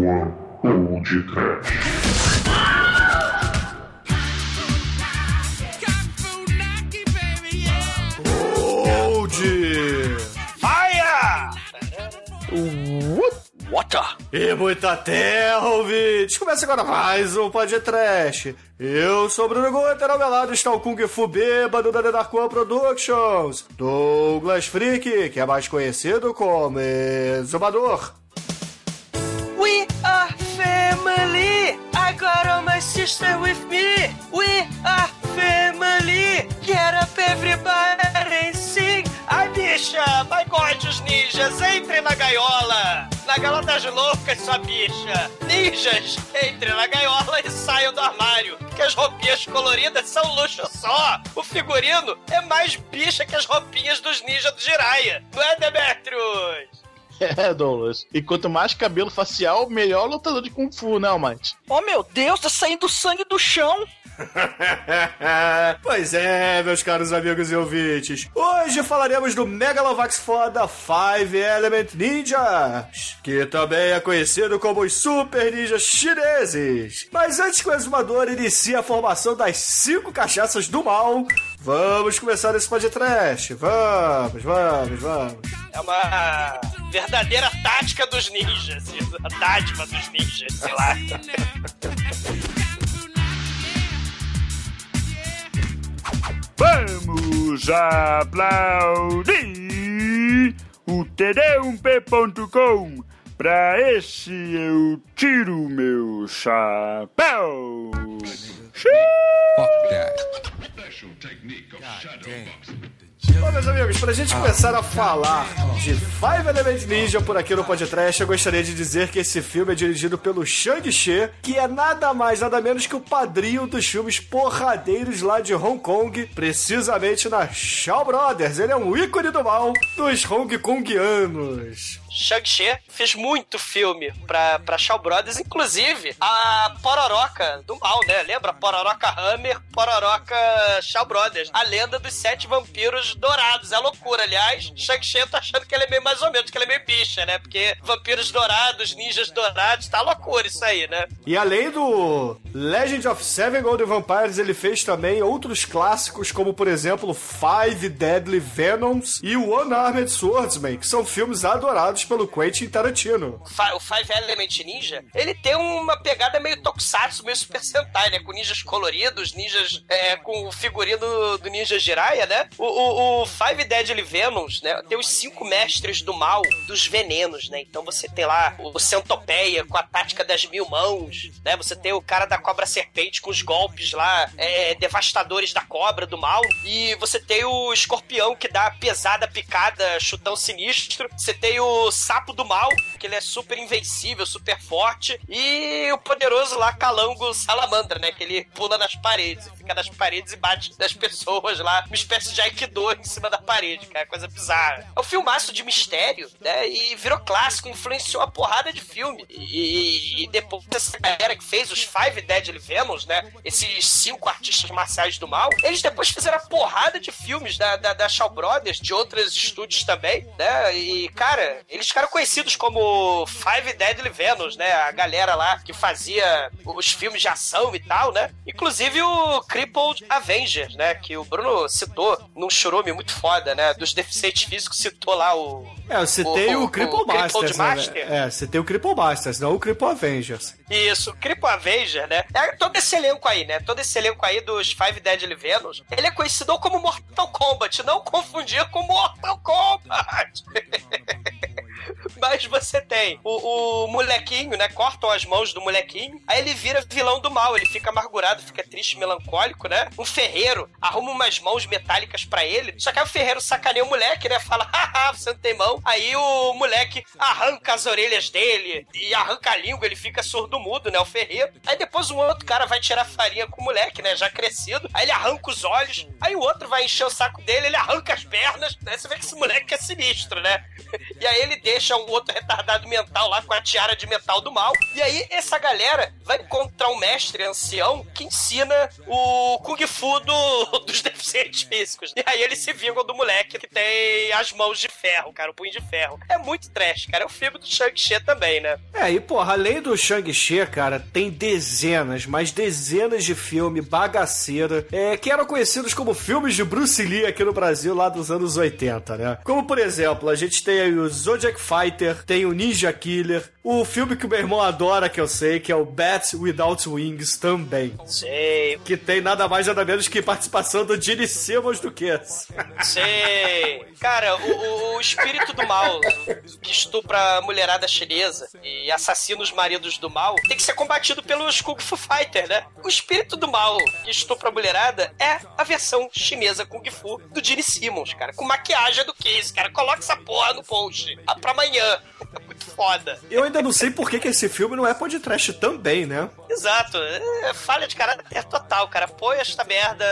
soa Old Trash. Water. E muita terra, ouvintes! Começa agora mais um podcast. Eu sou o Bruno Guter, ao meu lado está o Kung Fu bêbado da The Dark One Productions, Douglas Freak, que é mais conhecido como Exumador. We are family! I got all my sister with me! We are family! Get up everybody and sing! Ai, bicha! My God, os ninjas! Entrem na gaiola! Na gaiola das loucas, sua bicha! Ninjas! Entrem na gaiola e saiam do armário! Que as roupinhas coloridas são luxo só! O figurino é mais bicha que as roupinhas dos ninjas do Jiraiya! Não é, Demetrius? É, Douglas. E quanto mais cabelo facial, melhor lutador de Kung Fu, né, Almighty? Oh meu Deus, tá saindo sangue do chão. pois é, meus caros amigos e ouvintes. Hoje falaremos do Megalovax foda Five Element Ninjas, que também é conhecido como os Super Ninjas Chineses. Mas antes que o exumador inicie a formação das cinco cachaças do mal, vamos começar esse podcast. Vamos, vamos, vamos. É uma verdadeira tática dos ninjas. A dádiva dos ninjas, sei lá. Vamos aplaudir o td1p.com. Pra esse eu tiro meu chapéu. Bom, meus amigos, pra gente começar a falar de Five Element Ninja por aqui no podcast, eu gostaria de dizer que esse filme é dirigido pelo Shang-Chi, que é nada mais, nada menos que o padrinho dos filmes porradeiros lá de Hong Kong, precisamente na Shaw Brothers. Ele é um ícone do mal dos Hong Kongianos. Shang-Chi fez muito filme pra, pra Shaw Brothers, inclusive a Pororoca do mal, né? Lembra? Pororoca Hammer, Pororoca Shaw Brothers. A lenda dos sete vampiros dourados. É loucura, aliás. Shang-Chi eu tô achando que ele é meio mais ou menos, que ele é meio bicha, né? Porque vampiros dourados, ninjas dourados, tá loucura isso aí, né? E além do Legend of Seven Golden Vampires, ele fez também outros clássicos, como por exemplo Five Deadly Venoms e One Armed Swordsman, que são filmes adorados pelo Quentin Tarantino. O Five Element Ninja, ele tem uma pegada meio tokusatsu, meio Super Sentai, né? Com ninjas coloridos, ninjas é, com o figurino do Ninja Jiraiya, né? O, o, o Five Deadly Venoms, né? Tem os cinco mestres do mal, dos venenos, né? Então você tem lá o Centopeia com a tática das mil mãos, né? Você tem o cara da cobra serpente com os golpes lá, é, devastadores da cobra, do mal. E você tem o escorpião que dá pesada picada, chutão sinistro. Você tem o sapo do mal, que ele é super invencível, super forte. E o poderoso lá, calango salamandra, né? Que ele pula nas paredes, fica nas paredes e bate nas pessoas lá, uma espécie de aikido em cima da parede, cara, coisa bizarra. É um filmaço de mistério, né? E virou clássico, influenciou a porrada de filme. E, e depois dessa galera que fez os Five Deadly Venoms, né? Esses cinco artistas marciais do mal, eles depois fizeram a porrada de filmes da, da, da Shaw Brothers, de outros estúdios também, né? E, cara, eles ficaram conhecidos como Five Deadly Venoms, né? A galera lá que fazia os filmes de ação e tal, né? Inclusive o Crippled Avengers, né? Que o Bruno citou num churume muito foda, né? Dos deficientes físicos, citou lá o. É, eu citei o, O- o- Cripple o Crippled Masters, né? Master? É, citei o Cripple Masters, não o Cripple Avengers. Isso, Cripple Avenger, né? É todo esse elenco aí, né? Todo esse elenco aí dos Five Deadly Venoms, ele é conhecido como Mortal Kombat, não confundir com Mortal Kombat. Mas você tem o, o molequinho, né? Cortam as mãos do molequinho, aí ele vira vilão do mal, ele fica amargurado, fica triste, melancólico, né? Um ferreiro arruma umas mãos metálicas pra ele, só que aí o ferreiro sacaneia o moleque, né? Fala, haha, você não tem mão. Aí o moleque arranca as orelhas dele e arranca a língua, ele fica surdo-mudo, né? O ferreiro. Aí depois um outro cara vai tirar farinha com o moleque, né? Já crescido. Aí ele arranca os olhos. Aí o outro vai encher o saco dele, ele arranca as pernas. Né? Você vê que esse moleque é sinistro, né? E aí ele deixa um outro retardado mental lá com a tiara de metal do mal. E aí essa galera vai encontrar um mestre ancião que ensina o Kung Fu do, dos deficientes físicos. E aí eles se vingam do moleque que tem as mãos de ferro, cara, o punho de ferro. É muito trash, cara. É o filme do Shang-Chi também, né? É, e porra, além do Shang-Chi, cara, tem dezenas, mas dezenas de filme bagaceira, é, que eram conhecidos como filmes de Bruce Lee aqui no Brasil lá dos anos 80, né? Como, por exemplo, a gente tem aí o Zodiac Fighter, tem o Ninja Killer, o filme que o meu irmão adora, que eu sei, que é o Bat Without Wings também. Sei, Que tem nada mais nada menos que participação do Gene Simmons do que sei. Cara, o, o- espírito do mal que estupra a mulherada chinesa e assassina os maridos do mal tem que ser combatido pelos Kung Fu Fighter, né? O espírito do mal que estupra a mulherada é a versão chinesa Kung Fu do Gene Simmons, cara. Com maquiagem do Case, cara. Coloca essa porra no post. Pra amanhã. É muito foda. Eu ainda não sei por que, que esse filme não é podcast também, né? Exato. É falha de caráter total, cara. Põe esta merda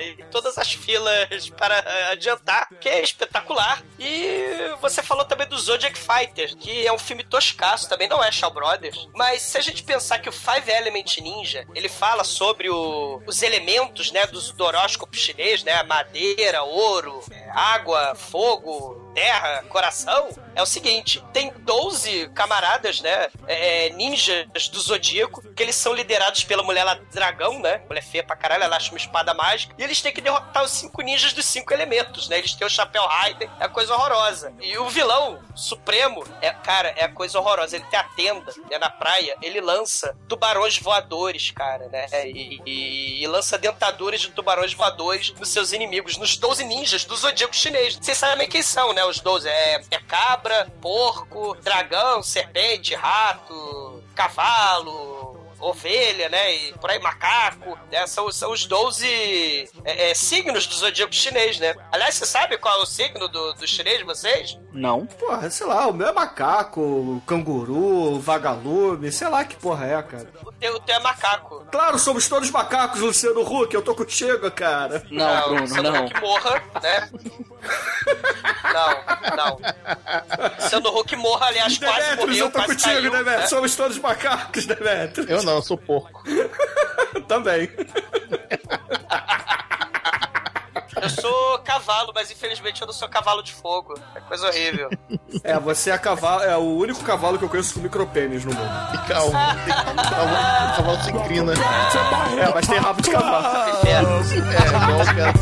em todas as filas para adiantar, que é espetacular. E você falou também do Zodiac Fighter, que é um filme toscaço, também não é Shaw Brothers. Mas se a gente pensar que o Five Element Ninja, ele fala sobre o- os elementos, né, do horóscopo chinês, né, madeira, ouro, eh, água, fogo, terra, coração, é o seguinte: tem 12 camaradas, né? é, ninjas do Zodíaco, que eles são liderados pela mulher lá dragão, né? Mulher feia pra caralho, ela acha uma espada mágica. E eles têm que derrotar os cinco ninjas dos cinco elementos, né? Eles têm o chapéu Raiden, é coisa horrorosa. E o vilão supremo, é, cara, é a coisa horrorosa. Ele tem a tenda, né, na praia, ele lança tubarões voadores, cara, né? E, e- e lança dentaduras de tubarões voadores nos seus inimigos, nos 12 ninjas do Zodíaco chinês. Vocês sabem quem são, né? Os 12. É, é porco, dragão, serpente, rato, cavalo, ovelha, né? E por aí, macaco, né? São, são os 12 é, é, signos do zodíaco chinês, né? Aliás, você sabe qual é o signo do, do chinês, vocês? Não. Porra, sei lá, o meu é macaco, canguru, vagalume, sei lá que porra é, cara. O teu, o teu é macaco. Claro, somos todos macacos, Luciano Huck, eu tô contigo, cara. Não, Bruno, sendo não. que morra, né? Não, não. Sendo Hulk morra, aliás, quase Demetrius, morreu, eu tô quase contigo, caiu, Demetrius. né? Somos todos macacos, Demetrius. Eu não, eu sou porco. Também. Eu sou cavalo, mas infelizmente eu não sou cavalo de fogo. É coisa horrível. É, você é, cavalo, é o único cavalo que eu conheço com micropênis no mundo. E calma. Cavalo, cavalo sem crina. É, mas tem rabo de cavalo. Inferno. É, igual, cara.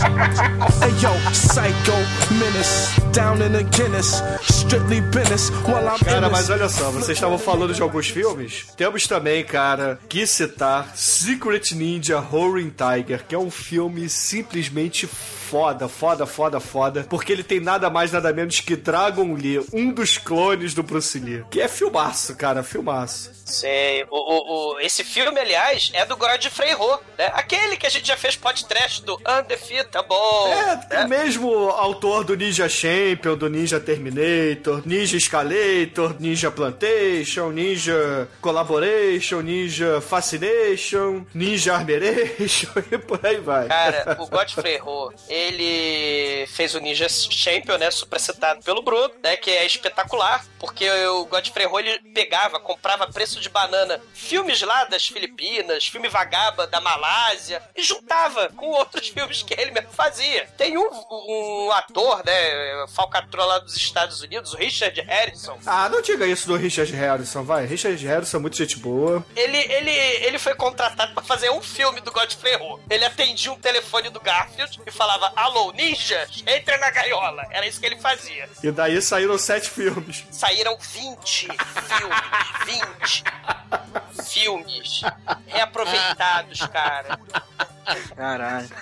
Hey yo, psycho, menace, down in the Guinness, strictly business while I'm Cara, mas olha só, vocês estavam falando de alguns filmes. Temos também, cara, que citar Secret Ninja Roaring Tiger, que é um filme simplesmente foda, foda, foda, foda, porque ele tem nada mais, nada menos que Dragon Lee, um dos clones do Bruce Lee. Que é filmaço, cara, filmaço. Sei. O, o, o- esse filme, aliás, é do Godfrey Ho, né? Aquele que a gente já fez podcast do Undefeatable. É, né? o mesmo autor do Ninja Champion, do Ninja Terminator, Ninja Escalator, Ninja Plantation, Ninja Collaboration, Ninja Fascination, Ninja Armeration e por aí vai. Cara, o Godfrey Ho, ele fez o Ninja Champion, né? Supercitado pelo Bruno, né? Que é espetacular, porque o Godfrey Ho, ele pegava, comprava preço de banana filmes lá das Filipinas, filme vagaba da Malásia, e juntava com outros filmes que ele mesmo fazia. Tem um, um ator, né? Falcatrua lá dos Estados Unidos, o Richard Harrison. Ah, não diga isso do Richard Harrison, vai. Richard Harrison é muito gente boa. Ele, ele, ele foi contratado pra fazer um filme do Godfrey Ho. Ele atendia um telefone do Garfield e falava: Alô, ninjas, entra na gaiola. Era isso que ele fazia. E daí saíram sete filmes. Saíram 20 filmes. 20 filmes reaproveitados, cara. Caralho.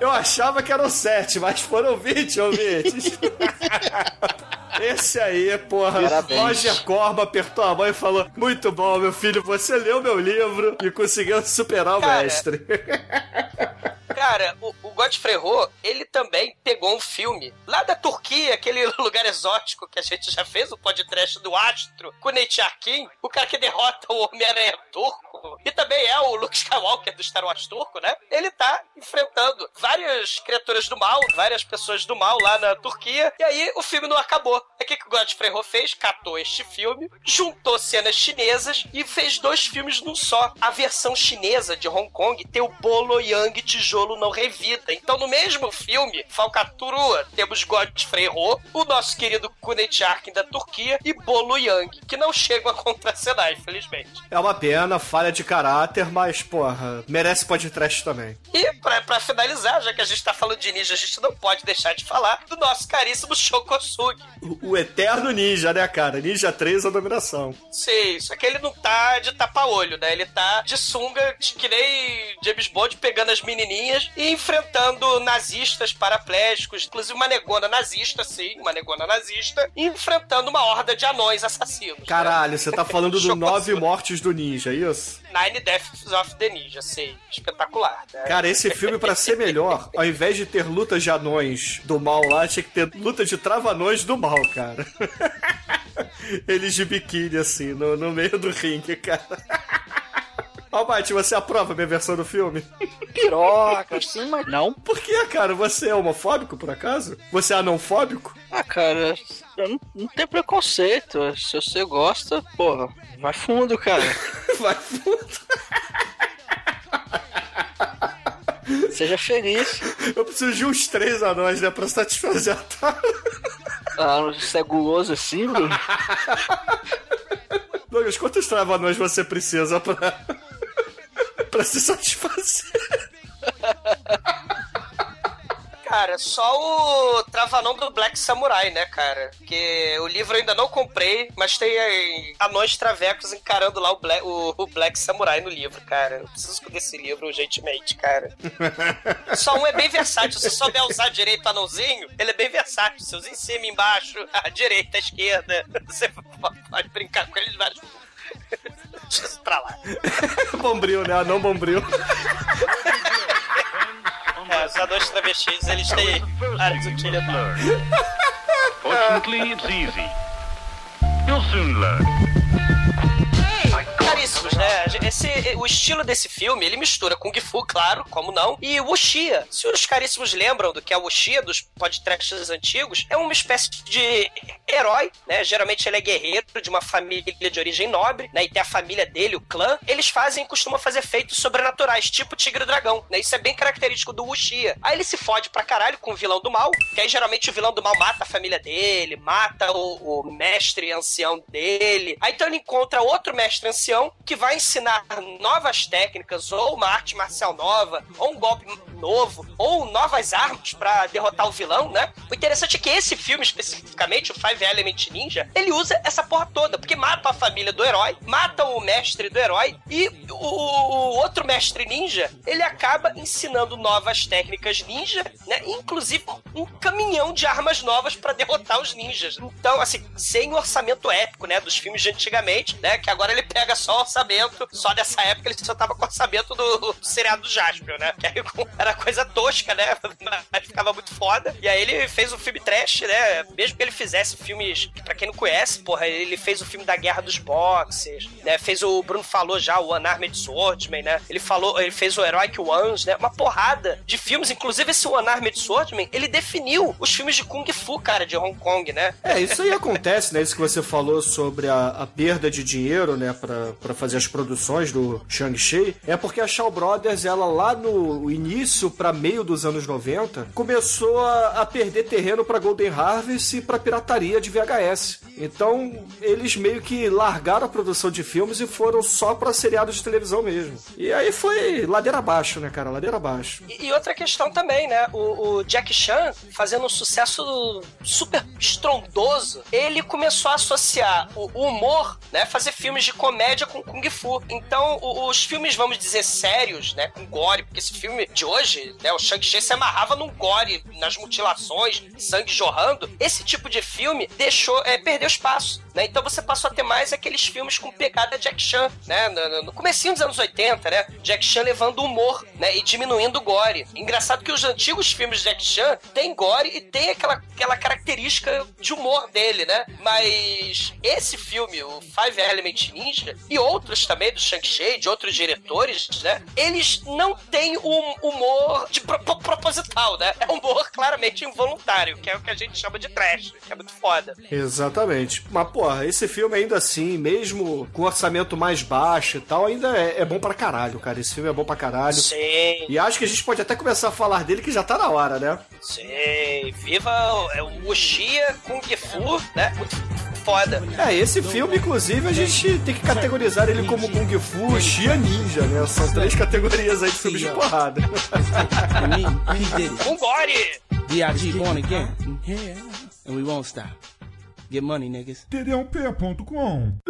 Eu achava que eram sete, mas foram 20 ouvintes. Esse aí, porra, Parabéns. Roger Corba apertou a mão e falou: Muito bom, meu filho, você leu meu livro e conseguiu superar o Cara, mestre. Cara, o, o Godfrey Ho, ele também pegou um filme lá da Turquia, aquele lugar exótico que a gente já fez, o podcast do Astro, com o Arkin, o cara que derrota o Homem-Aranha turco, e também é o Luke Skywalker do Star Wars turco, né? Ele tá enfrentando várias criaturas do mal, várias pessoas do mal lá na Turquia, e aí o filme não acabou. O que, que o Godfrey Ho fez? Catou este filme, juntou cenas chinesas e fez dois filmes num só. A versão chinesa de Hong Kong tem o Bolo Yang Tijolo Não Revida. Então, no mesmo filme, Falcatrua, temos Godfrey Ho, o nosso querido Arkin da Turquia e Bolo Yang, que não chegam a contracenar, infelizmente. É uma pena, falha de caráter, mas, porra, merece podcast também. E, pra, pra finalizar, já que a gente tá falando de ninja, a gente não pode deixar de falar do nosso caríssimo Shokosugi. O, o eterno ninja, né, cara? Ninja 3, a dominação. Sim, só que ele não tá de tapa-olho, né? Ele tá de sunga, que nem James Bond, pegando as menininhas e enfrentando nazistas paraplégicos, inclusive uma negona nazista, sim, uma negona nazista, e enfrentando uma horda de anões assassinos. Caralho, você tá falando do Nove Mortes do Ninja, é isso? Nine Deaths of the Ninja, sei. Espetacular, né? Cara, esse filme, pra ser melhor, ao invés de ter lutas de anões do mal lá, tinha que ter luta de trava-anões do mal, cara. Eles de biquíni, assim, no, no meio do ringue, cara. Almighty, você aprova a minha versão do filme? Piroca, sim, mas não. Por que, cara? Você é homofóbico, por acaso? Você é anãofóbico? Ah, cara, eu não, não tem preconceito. Se você gosta, porra, vai fundo, cara. Vai fundo. Seja feliz. Eu preciso de uns três anões, né, pra satisfazer a Tara. Ah, você é guloso assim, Bruno? Douglas, quantos trava-anões você precisa pra... pra se satisfazer? Cara, só o Travanão do Black Samurai, né, cara? Que o livro eu ainda não comprei, mas tem aí, anões travecos encarando lá o Black, o, o Black Samurai no livro, cara. Eu preciso desse livro urgentemente, cara. só um é bem versátil. Se souber usar direito o anãozinho, ele é bem versátil. Você usa em cima, embaixo, à direita, à esquerda. Você pode brincar com ele de vários. Deixa isso pra lá. bombril, né? Anão bombril. É, os anões travestis, eles têm áreas utilidades. Fortunately, it's easy. You'll soon learn. Caríssimos, né? Esse, o estilo desse filme, ele mistura Kung Fu, claro, como não, e Wuxia. Se os caríssimos lembram do que é o Wuxia, dos podcasts antigos, é uma espécie de herói, né? Geralmente ele é guerreiro de uma família de origem nobre, né? E tem a família dele, o clã. Eles fazem, costumam fazer feitos sobrenaturais, tipo Tigre e Dragão, né? Isso é bem característico do Wuxia. Aí ele se fode pra caralho com o vilão do mal, que aí geralmente o vilão do mal mata a família dele, mata o, o mestre ancião dele. Aí então ele encontra outro mestre ancião que vai ensinar novas técnicas, ou uma arte marcial nova, ou um golpe novo, ou novas armas pra derrotar o vilão, né? O interessante é que esse filme, especificamente, o Five Element Ninja, ele usa essa porra toda, porque mata a família do herói, mata o mestre do herói, e o, o outro mestre ninja, ele acaba ensinando novas técnicas ninja, né? Inclusive um caminhão de armas novas pra derrotar os ninjas. Então, assim, sem orçamento épico, né? Dos filmes de antigamente, né? Que agora ele pega só o orçamento, só dessa época ele só tava com o orçamento do, do seriado do Jaspion, né? Que aí era coisa tosca, né? Mas ficava muito foda. E aí ele fez um filme trash, né? Mesmo que ele fizesse filmes, pra quem não conhece, porra, ele fez o filme da Guerra dos Boxers, né? Fez o Bruno falou já, o Unarmed Swordman, né? Ele falou, ele fez o Heroic Ones, né? Uma porrada de filmes, inclusive esse Unarmed Swordman, ele definiu os filmes de Kung Fu, cara, de Hong Kong, né? É, isso aí acontece, né? Isso que você falou sobre a, a perda de dinheiro, né? Pra, pra fazer as produções do Shang-Chi. É porque a Shaw Brothers, ela lá no início pra meio dos anos 90, começou a, a perder terreno pra Golden Harvest e pra pirataria de VHS. Então, eles meio que largaram a produção de filmes e foram só pra seriados de televisão mesmo. E aí foi ladeira abaixo, né, cara? Ladeira abaixo. E, e outra questão também, né? O, o Jack Chan, fazendo um sucesso super estrondoso, ele começou a associar o humor, né? Fazer filmes de comédia com Kung Fu. Então, o- os filmes, vamos dizer, sérios, né? Com gore, porque esse filme de hoje, né? O Shang-Chi se amarrava num gore, nas mutilações, sangue jorrando. Esse tipo de filme deixou, é, perdeu espaço. Né? Então você passou a ter mais aqueles filmes com pegada Jack Chan, né? No, no comecinho dos anos 80, né? Jack Chan levando humor, né? E diminuindo o gore. Engraçado que os antigos filmes de Jack Chan tem gore e tem aquela, aquela característica de humor dele, né? Mas esse filme, o Five Element Ninja, e outros também do Shang-Chi, de outros diretores, né? Eles não têm um humor de pro- pro- proposital, né? É humor claramente involuntário, que é o que a gente chama de trash, que é muito foda. Exatamente. Mas, porra, esse filme ainda assim, mesmo com orçamento mais baixo e tal, ainda é, é bom pra caralho, cara. Esse filme é bom pra caralho. Sim, E acho que a gente pode até começar a falar dele que já tá na hora, né? sim. Viva o- é o Uchiha Kung Fu, né? Muito foda. É, esse filme, inclusive, a gente tem que categorizar ele como Kung Fu, Xia Ninja, né? São três categorias aí de filmes de porrada. Com gore! D.I.G. born again. Yeah. And we won't stop. Get money, niggas. td1p.com.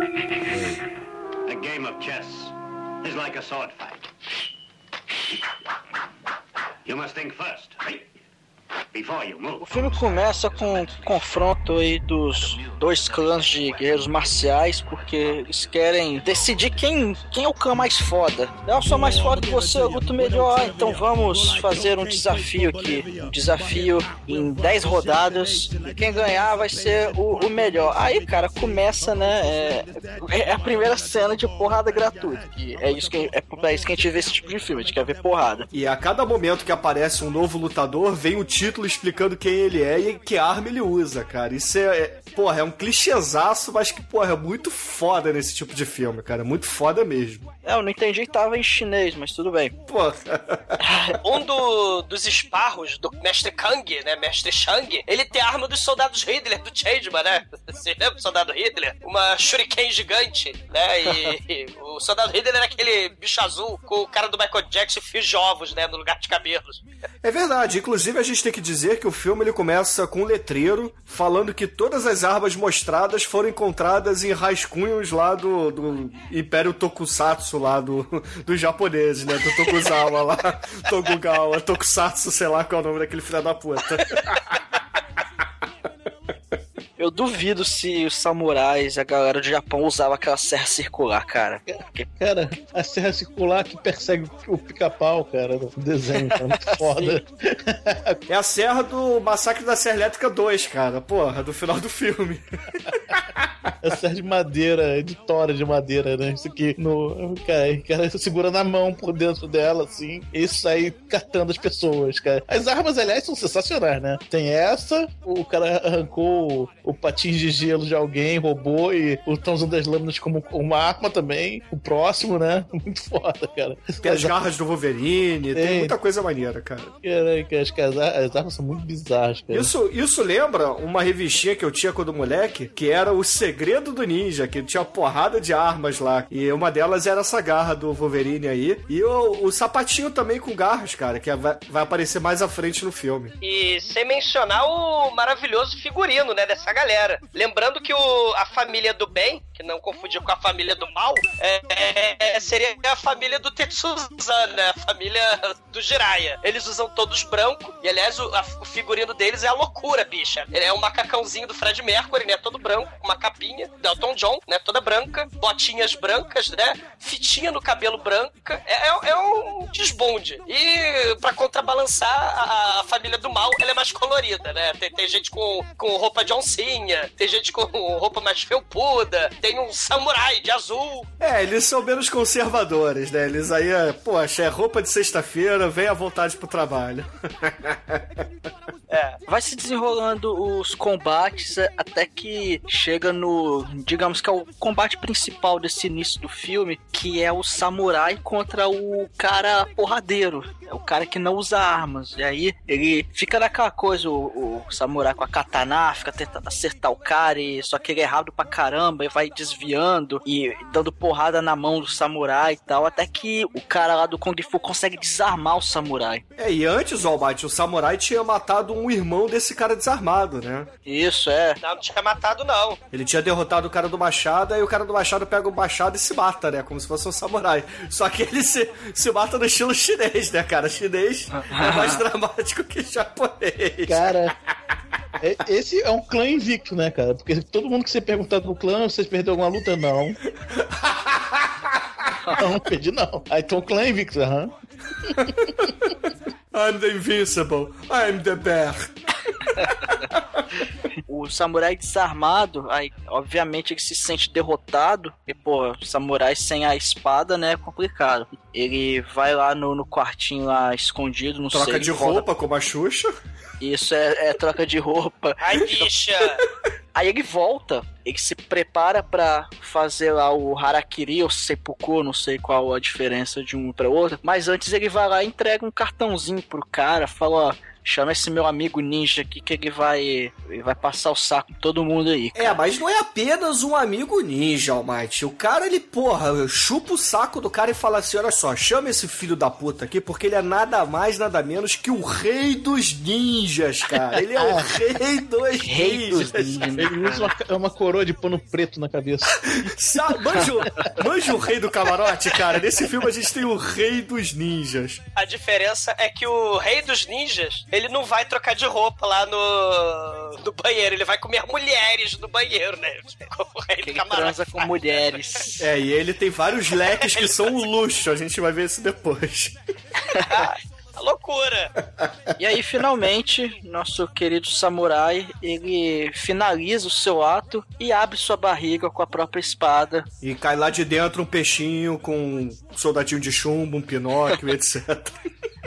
A game of chess is like a sword fight. You must think first, right? O filme começa com um confronto aí dos dois clãs de guerreiros marciais, porque eles querem decidir quem, quem é o clã mais foda. Eu sou mais foda que você, eu luto melhor, então vamos fazer um desafio aqui. Um desafio em 10 rodadas, e quem ganhar vai ser o, o melhor. Aí, cara, começa, né? É, é a primeira cena de porrada gratuita. Que é isso que é pra isso que a gente vê esse tipo de filme, a gente quer ver porrada. E a cada momento que aparece um novo lutador, vem o título explicando quem ele é e que arma ele usa, cara. Isso é, é porra, é um clichêzaço, mas que, porra, é muito foda nesse tipo de filme, cara. Muito foda mesmo. É, eu não entendi que tava em chinês, mas tudo bem. Porra. Um do- dos esparros do Mestre Kang, né? Mestre Shang, ele tem a arma dos soldados Hitler, do Changeman, né? Você lembra do soldado Hitler? Uma shuriken gigante, né? E, e o soldado Hitler era aquele bicho azul com o cara do Michael Jackson e fios de ovos, né? No lugar de cabelos. É verdade. Inclusive, a gente tem que dizer que o filme ele começa com um letreiro falando que todas as armas mostradas foram encontradas em rascunhos lá do, do Império Tokusatsu, lá do, dos japoneses, né? Do Tokugawa lá. Tokugawa, Tokusatsu, sei lá qual é o nome daquele filho da puta. Eu duvido se os samurais, a galera do Japão usava aquela serra circular, cara. Cara, a serra circular que persegue o pica-pau, cara, no desenho, cara, muito foda. É a serra do Massacre da Serra Elétrica 2, cara. Porra, do final do filme. É serra de madeira, de tora de madeira, né? Isso aqui no. Cara, o cara segura na mão por dentro dela, assim, e sai catando as pessoas, cara. As armas, aliás, são sensacionais, né? Tem essa, o cara arrancou o, o patins de gelo de alguém, roubou e estão usando as lâminas como uma arma também. O próximo, né? Muito foda, cara. Tem as garras do Wolverine, tem Tem. muita coisa maneira, cara. Caraca, que as, as armas são muito bizarras, cara. Isso, isso lembra uma revistinha que eu tinha quando moleque, que era O Segredo do Ninja, que tinha porrada de armas lá. E uma delas era essa garra do Wolverine aí. E o, o sapatinho também com garras, cara, que vai, vai aparecer mais à frente no filme. E sem mencionar o maravilhoso figurino, né, dessa galera. Lembrando que o, a família do bem, que não confundir com a família do mal, é, é- seria a família do Tetsuzan, né, a família do Jiraiya. Eles usam todos branco, e aliás o, a- o figurino deles é a loucura, bicha. Ele é um macacãozinho do Fred Mercury, né, todo branco, uma capinha, Delton John, né, toda branca, botinhas brancas, né, fitinha no cabelo branca. É, é- é um desbonde. E pra contrabalançar a, a família do mal, ela é mais colorida, né? Tem, tem gente com, com roupa de oncinha, tem gente com roupa mais felpuda, tem um samurai de azul. É, eles são menos conservadores, né? Eles aí, é, poxa, é roupa de sexta-feira, vem à vontade pro trabalho. É. vai se desenrolando os combates até que chega no, digamos que é o combate principal desse início do filme, que é o samurai contra o cara porradeiro, é o cara que não usa armas. E aí ele fica naquela coisa, o, o samurai com a katana, fica tentando acertar o cara, e, só que ele é rápido pra caramba, e vai desviando e dando porrada na mão do samurai e tal, até que o cara lá do Kung Fu consegue desarmar o samurai. É, e antes, Albate, o samurai tinha matado um irmão desse cara desarmado, né? Isso, é. Não, não tinha matado, não. Ele tinha derrotado o cara do machado, aí o cara do machado pega o machado e se mata, né? Como se fosse um samurai. Só que ele se, se mata no estilo chinês, né, cara? Chinês é mais dramático que japonês. Cara, Esse é um clã invicto, né, cara? Porque todo mundo que você perguntar pro clã, vocês perderam alguma luta? Não. Não, perdi não. Aí então clã é invicto, aham. I'm the invincible. I'm the bear. O samurai desarmado, aí, obviamente, ele se sente derrotado. E, pô, samurai sem a espada, né, é complicado. Ele vai lá no, no quartinho lá escondido, não Troca sei. de volta- roupa como a Xuxa. Isso é, é troca de roupa. Ai, bicha! Aí ele volta, ele se prepara pra fazer lá o harakiri ou seppuku, não sei qual a diferença de um pra outro. Mas antes ele vai lá e entrega um cartãozinho pro cara, fala, ó, chama esse meu amigo ninja aqui que ele vai, ele vai passar o saco em todo mundo aí. É, mas não é apenas um amigo ninja, Almighty. O cara, ele, porra, chupa o saco do cara e fala assim: olha só, chama esse filho da puta aqui, porque ele é nada mais, nada menos que o rei dos ninjas, cara. Ele é o rei dos Rei dos ninjas. ninjas. Ele usa uma, uma coroa de pano preto na cabeça. Sabe, manja, o- manja o rei do camarote, cara. Nesse filme a gente tem o rei dos ninjas. A diferença é que o rei dos ninjas, ele não vai trocar de roupa lá no, no banheiro, ele vai comer mulheres no banheiro, né? O rei do Ele camarote transa com mulheres. É, e ele tem vários leques que são um luxo. A gente vai ver isso depois. A loucura. E aí, finalmente, nosso querido samurai, ele finaliza o seu ato e abre sua barriga com a própria espada. E cai lá de dentro um peixinho com um soldadinho de chumbo, um pinóquio, etc.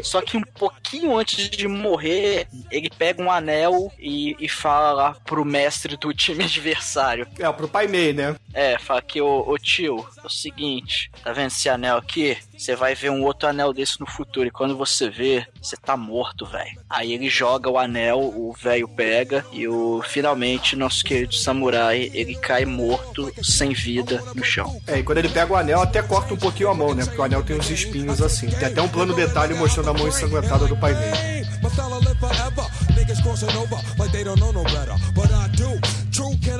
Só que um pouquinho antes de morrer, ele pega um anel e, e fala lá pro mestre do time adversário. É, pro Pai Mei, né? É, fala que, ô, ô tio, é o seguinte, tá vendo esse anel aqui? Você vai ver um outro anel desse no futuro, e quando você vê, você tá morto, velho. Aí ele joga o anel, o velho pega, e o finalmente nosso querido samurai, ele cai morto, sem vida, no chão. É, e quando ele pega o anel, até corta um pouquinho a mão, né? Porque o anel tem uns espinhos assim. Tem até um plano detalhe mostrando a mão ensanguentada do pai dele.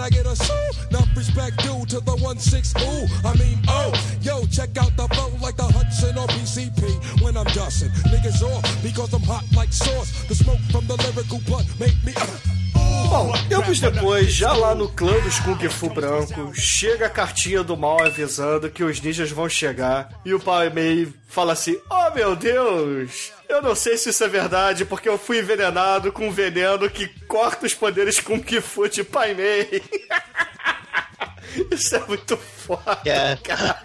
I get a? Enough respect due to the 1-6 ooh. I mean, oh, yo, check out the flow like the Hudson or PCP when I'm dusting. Niggas off because I'm hot like sauce. The smoke from the lyrical make me. Bom, tempos depois, já lá no clã dos Kung Fu Branco, chega a cartinha do mal avisando que os ninjas vão chegar. E o Pai Mei fala assim: Oh meu Deus! Eu não sei se isso é verdade, porque eu fui envenenado com um veneno que corta os poderes Kung Fu de Pai Mei. Isso é muito foda. É,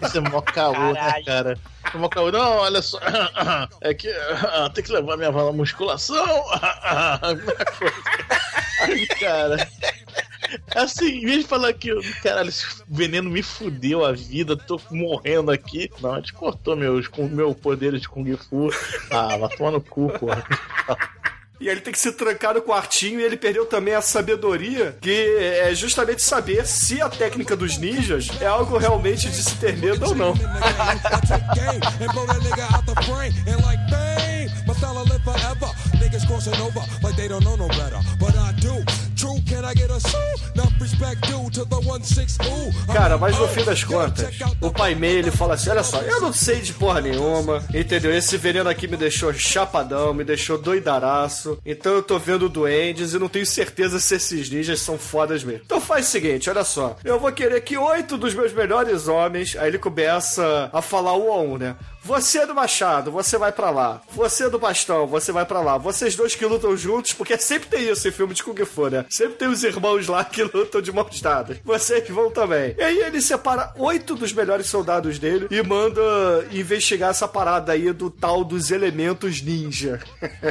isso é mó caô, né, cara? É mó caô. Não, olha só. É que tem que levar minha vala musculação. Ai, cara. Assim, em vez de falar que, caralho, esse veneno me fudeu a vida, tô morrendo aqui. Não, a gente cortou meus, com meu poder de Kung Fu. Ah, vai tomar no cu, porra. E ele tem que se trancar no quartinho e ele perdeu também a sabedoria, que é justamente saber se a técnica dos ninjas é algo realmente de se ter medo ou não. I take game and blow that nigga out the frame. And like bang, my style will live forever. Niggas crossing over like they don't know no better. But I do. True, can I get a soul? Enough respect due to the 1-6 ooh. I Cara, mas no oh, fim das contas, o Pai Mei ele fala assim: olha só, eu não sei de porra nenhuma, entendeu? Esse veneno aqui me deixou chapadão, me deixou doidaraço. Então eu tô vendo duendes e não tenho certeza se esses ninjas são fodas mesmo. Então faz o seguinte: olha só, eu vou querer que oito dos meus melhores homens. Aí ele começa a falar um a um, né? Você do machado, você vai pra lá. Você do bastão, você vai pra lá. Vocês dois que lutam juntos, porque sempre tem isso em filme de Kung Fu, né? Sempre tem os irmãos lá que lutam de mãos dadas. Vocês vão também. E aí ele separa oito dos melhores soldados dele e manda investigar essa parada aí do tal dos elementos ninja.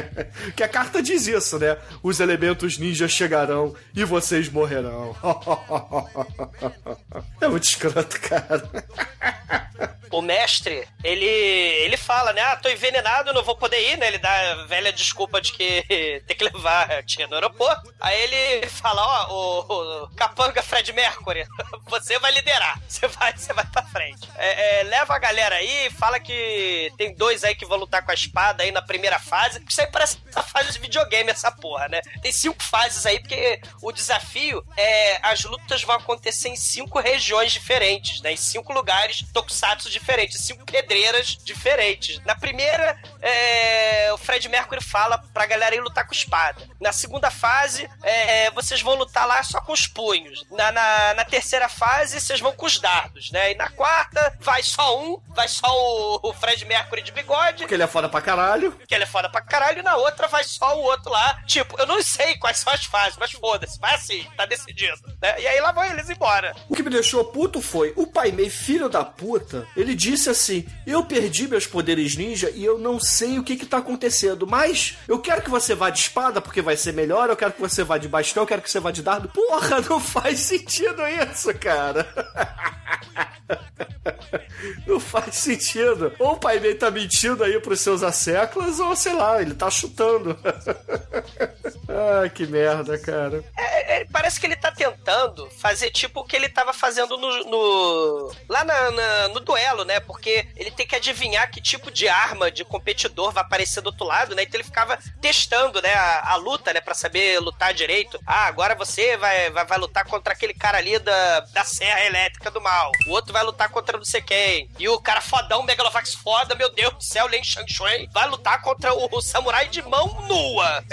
que a carta diz isso, né? Os elementos ninja chegarão e vocês morrerão. é muito escroto, cara. O mestre, ele ele fala, né? Ah, tô envenenado, não vou poder ir, né? Ele dá a velha desculpa de que tem que levar a tia no aeroporto. Aí ele fala, ó, o, o capanga Fred Mercury, você vai liderar. Você vai, você vai pra frente. É, é, leva a galera aí, fala que tem dois aí que vão lutar com a espada aí na primeira fase. Isso aí parece a fase de videogame, essa porra, né? Tem cinco fases aí, porque o desafio é as lutas vão acontecer em cinco regiões diferentes, né? Em cinco lugares tokusatsu diferentes, cinco pedreiras diferentes. Na primeira, é, o Fred Mercury fala pra galera ir lutar com espada. Na segunda fase, é, é, vocês vão lutar lá só com os punhos. Na, na, na terceira fase, vocês vão com os dardos, né? E na quarta, vai só um, vai só o, o Fred Mercury de bigode, Porque ele é foda pra caralho. que ele é foda pra caralho, e na outra vai só o outro lá. Tipo, eu não sei quais são as fases, mas foda-se, vai assim, tá decidido. Né? E aí lá vão eles embora. O que me deixou puto foi o Pai Mei, filho da puta, ele disse assim: Eu perdi meus poderes ninja e eu não sei o que que tá acontecendo, mas eu quero que você vá de espada porque vai ser melhor, eu quero que você vá de bastão, eu quero que você vá de dardo. Porra, não faz sentido isso, cara. Não faz sentido. Ou o Pai Mei tá mentindo aí pros seus asseclas, ou sei lá, ele tá chutando. Ai, que merda, cara. É, é, parece que ele tá tentando fazer tipo o que ele tava fazendo no. no- lá na- na- no duelo, né? Porque ele tem que adivinhar que tipo de arma de competidor vai aparecer do outro lado, né? Então ele ficava testando, né? A, a luta, né? Pra saber lutar direito. Ah, agora você vai, vai, vai lutar contra aquele cara ali da, da serra elétrica do mal. O outro vai lutar contra não sei quem. E o cara fodão, Megalovax foda, meu Deus do céu, Len Shang Shui, vai lutar contra o, o samurai de mão nua.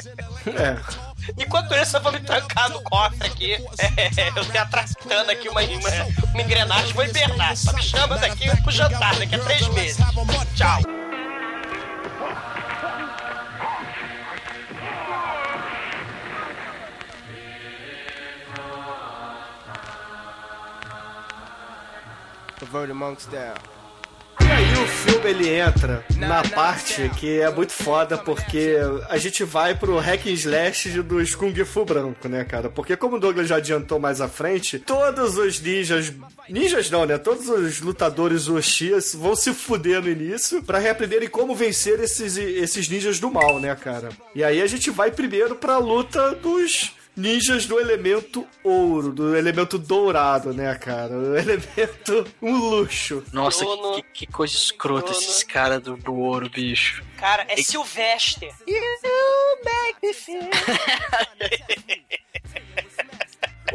É. Enquanto isso, eu vou me trancar no cofre aqui. É, eu tenho atrasando aqui uma, uma, uma engrenagem, vou hibernar. Só me chama daqui pro jantar, daqui a três meses. Tchau. Perverted monk style. E aí o filme ele entra na parte que é muito foda porque a gente vai pro hack and slash dos Kung Fu branco, né, cara? Porque como o Douglas já adiantou mais à frente, todos os ninjas, ninjas não, né? Todos os lutadores Oshias vão se fuder no início pra reaprenderem como vencer esses, esses ninjas do mal, né, cara? E aí a gente vai primeiro pra luta dos ninjas do elemento ouro, do elemento dourado, né, cara? O elemento um luxo. Nossa, Bruno. que, que coisa escrota Bruno. esses caras do, do ouro, bicho. Cara, é Sylvester.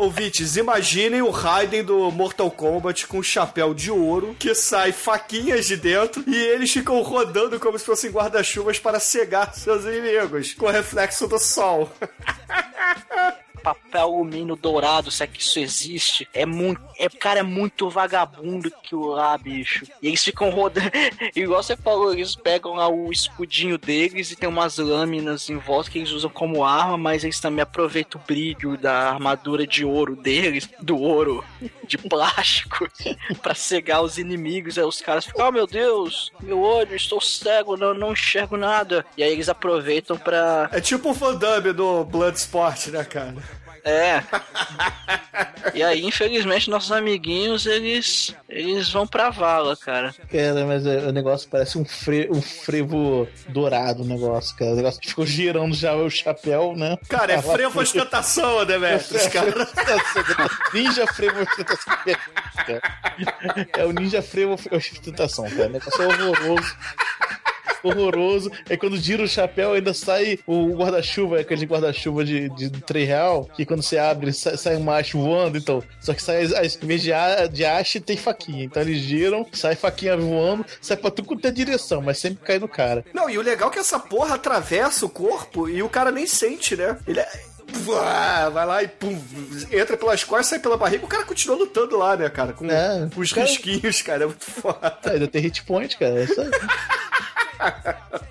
Ouvintes, imaginem o Raiden do Mortal Kombat com um chapéu de ouro que sai faquinhas de dentro e eles ficam rodando como se fossem guarda-chuvas para cegar seus inimigos com o reflexo do sol. Papel alumínio dourado, se é que isso existe. É muito. É, cara, é muito vagabundo que o lá, bicho. E eles ficam rodando. Igual você falou, eles pegam lá o escudinho deles e tem umas lâminas em volta que eles usam como arma, mas eles também aproveitam o brilho da armadura de ouro deles, do ouro de plástico, pra cegar os inimigos. Aí os caras ficam, oh meu Deus, meu olho, estou cego, não, não enxergo nada. E aí eles aproveitam pra. É tipo o Damme do Bloodsport, né, cara? É. E aí, infelizmente, nossos amiguinhos, eles eles vão pra vala, cara. Cara, mas é, o negócio parece um, fre, um frevo dourado o negócio, cara. O negócio ficou girando já o chapéu, né? Cara, é frevo ostentação, né, mestres, cara? Ninja frevo ostentação. cara. É o ninja frevo ostentação, cara. O negócio é horroroso. Horroroso. Aí quando gira o chapéu, ainda sai o guarda-chuva, aquele guarda-chuva de, de 3 real, que quando você abre, sai, sai um macho voando, então. Só que sai, as- em vez de, a- de haste, tem faquinha. Então eles giram, sai faquinha voando, sai pra tudo quanto é direção, mas sempre cai no cara. Não, e o legal é que essa porra atravessa o corpo e o cara nem sente, né? Ele é. Vai lá e pum, entra pelas costas, sai pela barriga. O cara continua lutando lá, né, cara? Com É, os cara- risquinhos, cara. É muito foda. Ah, ainda tem hit point, cara. É isso aí.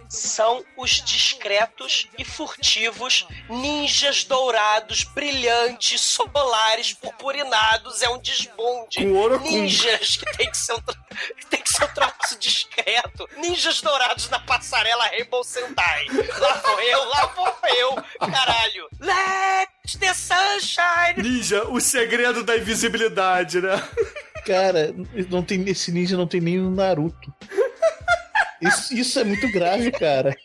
São os discretos e furtivos ninjas dourados, brilhantes, solares, purpurinados. É um desbonde. Ninjas que tem que ser um, tem que ser um troço discreto. Ninjas dourados na passarela Rainbow Sentai. Lá vou eu, lá vou eu. Caralho. Let the sunshine. Ninja, o segredo da invisibilidade, né? Cara, não tem, esse ninja não tem nem no Naruto. Isso, isso é muito grave, cara.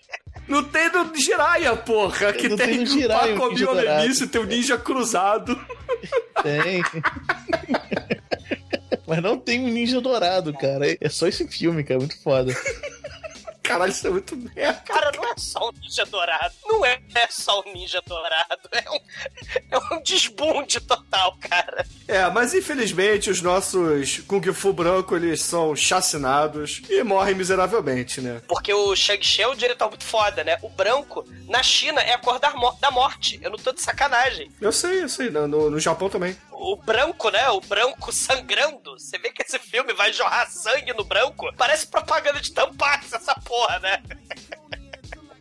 Não tem no Jiraiya, porra, que Não tem, tem no Jiraiya o ninja dourado. Tem o ninja cruzado. Tem. Mas não tem um ninja dourado, cara. É só esse filme, cara. Muito foda. Caralho, isso é muito merda. Cara, não é só um ninja dourado. Não é, é só um ninja dourado. É um, é um desbunde total, cara. É, mas infelizmente os nossos Kung Fu branco, eles são chacinados e morrem miseravelmente, né? Porque o Shang-Chi é um diretor muito foda, né? O branco, na China, é a cor da, da morte. Eu não tô de sacanagem. Eu sei, eu sei. No- no Japão também. O branco, né? O branco sangrando. Você vê que esse filme vai jorrar sangue no branco. Parece propaganda de tampax essa porra, né?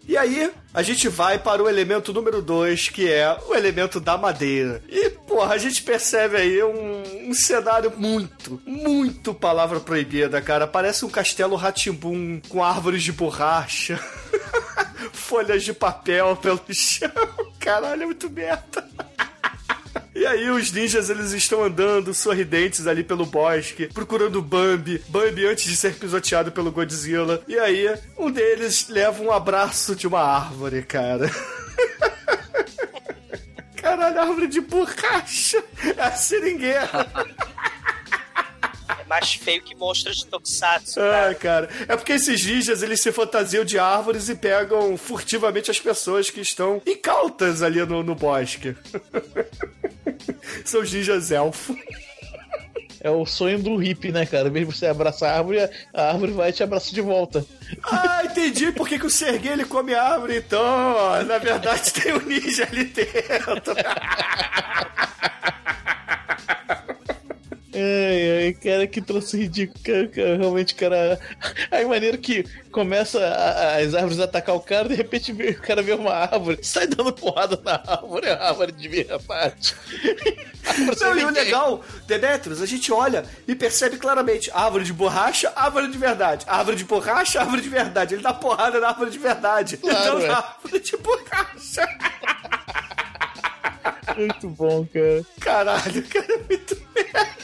E aí, a gente vai para o elemento número 2, que é o elemento da madeira. E, porra, a gente percebe aí um, um cenário muito, muito palavra proibida, cara. Parece um castelo ratimbum com árvores de borracha, folhas de papel pelo chão. Caralho, é muito merda. E aí os ninjas eles estão andando sorridentes ali pelo bosque, procurando Bambi, Bambi antes de ser pisoteado pelo Godzilla. E aí um deles leva um abraço de uma árvore, cara. Caralho, árvore de borracha. É a seringueira. É mais feio que monstros de Tokusatsu. cara. Ai, cara. É porque esses ninjas, eles se fantasiam de árvores e pegam furtivamente as pessoas que estão incautas ali no, no bosque. São os ninjas elfo. É o sonho do hippie, né, cara? De você abraçar a árvore, a árvore vai te abraçar de volta. Ah, entendi por que, que o Serguei ele come árvore, então. Na verdade, tem um ninja ali dentro. Ai, ai, cara, que troço ridículo. Cara, cara, realmente, cara. Aí, maneiro que começa a- as árvores a atacar o cara, de repente o cara vê uma árvore, sai dando porrada na árvore, é a árvore de verdade. Não, e o legal, Demetrius, a gente olha e percebe claramente árvore de borracha, árvore de verdade. Árvore de borracha, árvore de verdade. Ele dá porrada na árvore de verdade. Claro, então, é. na árvore de borracha. Muito bom, cara. Caralho, cara, é muito merda.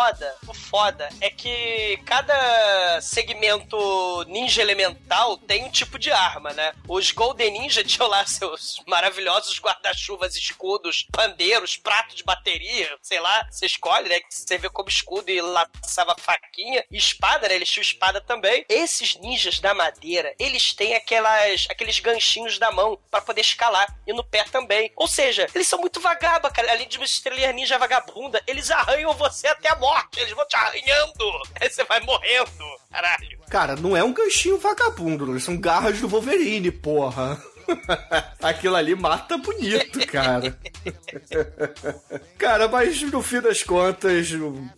foda, o foda é que cada segmento ninja elemental tem um tipo de arma, né? Os Golden Ninja tinham lá seus maravilhosos guarda-chuvas, escudos, pandeiros, prato de bateria, sei lá, você escolhe, né? Que servia como escudo e lançava faquinha. E espada, né? Eles tinham espada também. Esses ninjas da madeira, eles têm aquelas, aqueles ganchinhos da mão pra poder escalar. E no pé também. Ou seja, eles são muito vagaba, cara. Além de uma estrelinha ninja vagabunda, eles arranham você até a morte. Eles vão te arranhando. Aí você vai morrendo. Caralho. Cara, não é um ganchinho vagabundo, são garras do Wolverine, porra. Aquilo ali mata bonito, cara. cara, mas no fim das contas,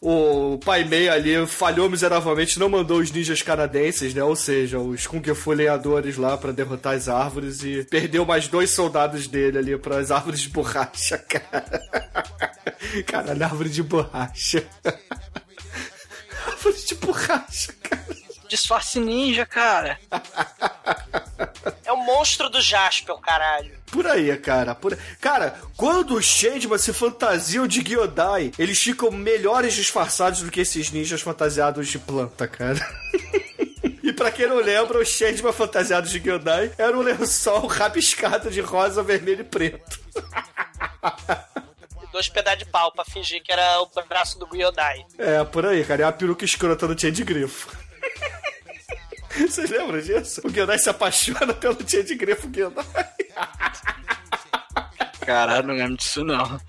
o, Pai Mei ali falhou miseravelmente, não mandou os ninjas canadenses, né? Ou seja, os Kung Fu lenhadores lá pra derrotar as árvores e perdeu mais dois soldados dele ali para as árvores de borracha, cara. Caralho, árvore de borracha. árvore de borracha, cara. Disfarce ninja, cara. É o monstro do Jaspion, caralho. Por aí, cara. Por... Cara, quando os Changeman se fantasiam de Gyodai, eles ficam melhores disfarçados do que esses ninjas fantasiados de planta, cara. E pra quem não lembra, os Changeman fantasiados de Gyodai era um lençol rabiscado de rosa, vermelho e preto. E dois pedaços de pau pra fingir que era o braço do Gyodai. É, por aí, cara. É uma peruca escrota no Change Grifo. Vocês lembram disso? O Gyodai se apaixona pelo Change Grifo Gyodai. Caralho, não lembro disso não.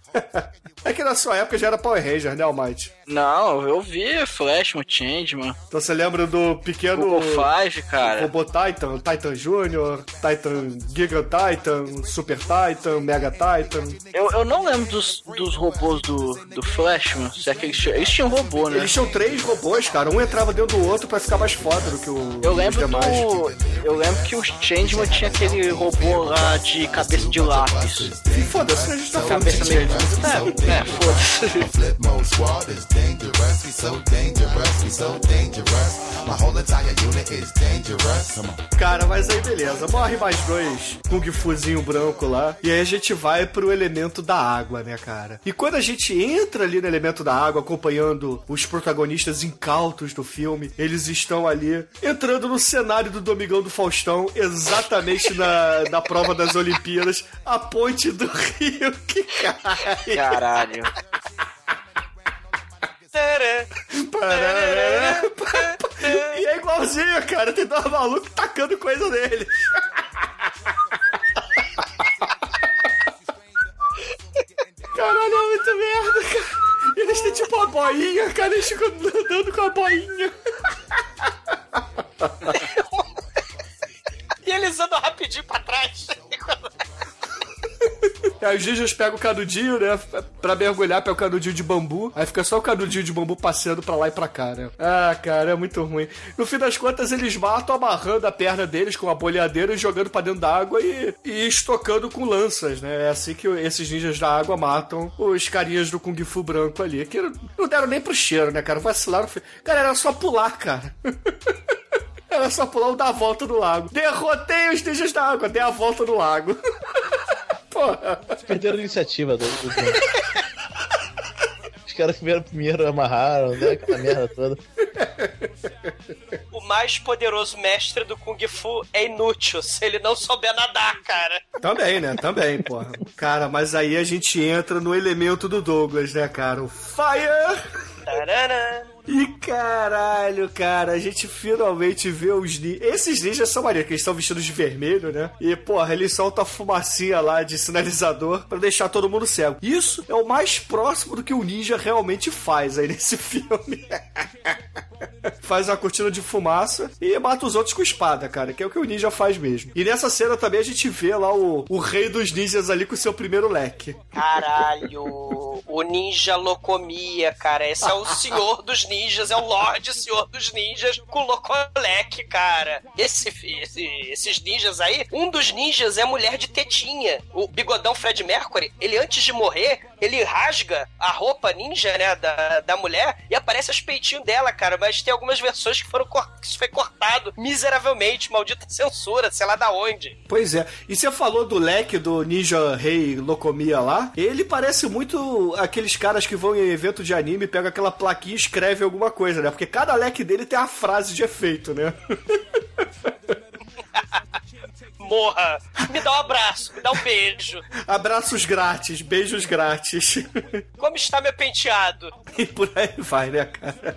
É que na sua época já era Power Ranger, né, Almighty? Não, eu vi Flashman, Changeman, Então você lembra do pequeno... Google Five, cara. Robô Titan, Titan Júnior, Titan Giga Titan, Super Titan, Mega Titan. Eu, eu não lembro dos, dos robôs do, do Flashman. Se é que eles, tinham- eles tinham robô, né? Eles tinham três robôs, cara. Um entrava dentro do outro pra ficar mais foda do que o Eu lembro demais. do. Eu lembro que o Changeman tinha aquele robô lá de cabeça de lápis. Foda-se, a gente tá falando Cabeça meio. É. Cara, mas aí beleza. Morre mais dois Kung Fuzinho branco lá. E aí a gente vai pro elemento da água, né, cara? E quando a gente entra ali no elemento da água, acompanhando os protagonistas incautos do filme, eles estão ali entrando no cenário do Domingão do Faustão, exatamente na, na prova das Olimpíadas, a ponte do rio que cai. Caralho. Parará. igualzinho, cara. Tem dois malucos tacando coisa neles. Caralho, é muito merda, cara. E eles têm tipo uma boinha, cara. Eles ficam andando com a boinha. E eles andam rapidinho pra trás. Aí os ninjas pegam o canudinho, né? Pra mergulhar, pega o canudinho de bambu. Aí fica só o canudinho de bambu passeando pra lá e pra cá, né? Ah, cara, é muito ruim. No fim das contas, eles matam amarrando a perna deles com uma boleadeira e jogando pra dentro da água e, e estocando com lanças, né? É assim que esses ninjas da água matam os carinhas do Kung Fu branco ali. Que não deram nem pro cheiro, né, cara? Vacilaram. Cara, era só pular, cara. Era só pular ou dar a volta no lago. Derrotei os ninjas da água, dei a volta no lago. Porra. Perderam a iniciativa do. do... Os caras primeiro, primeiro amarraram, né? Aquela merda toda. O mais poderoso mestre do Kung Fu é inútil se ele não souber nadar, cara. Também, né? Também, porra. Cara, mas aí a gente entra no elemento do Douglas, né, cara? O Fire! Tarará. E caralho, cara, a gente finalmente vê os ninjas. Esses ninjas são maneiros, que eles estão vestidos de vermelho, né? E, porra, eles soltam a fumacinha lá de sinalizador pra deixar todo mundo cego. Isso é o mais próximo do que o ninja realmente faz aí nesse filme. faz uma cortina de fumaça e mata os outros com espada, cara, que é o que o ninja faz mesmo. E nessa cena também a gente vê lá o, o rei dos ninjas ali com o seu primeiro leque. Caralho, o ninja locomia, cara. Esse é o senhor dos ninjas, é o Lorde Senhor dos Ninjas com locoleque, cara. Esse, esse, esses ninjas aí, um dos ninjas é mulher de tetinha. O bigodão Fred Mercury, ele antes de morrer, ele rasga a roupa ninja, né, da, da mulher e aparece os peitinhos dela, cara. Mas tem algumas versões que foram que foi cortado miseravelmente, maldita censura, sei lá da onde. Pois é. E você falou do leque do Ninja Rei Locomia lá? Ele parece muito aqueles caras que vão em evento de anime, pegam aquela plaquinha e escreve alguma coisa, né? Porque cada leque dele tem a frase de efeito, né? Morra! Me dá um abraço, me dá um beijo. Abraços grátis, beijos grátis. Como está meu penteado? E por aí vai, né, cara?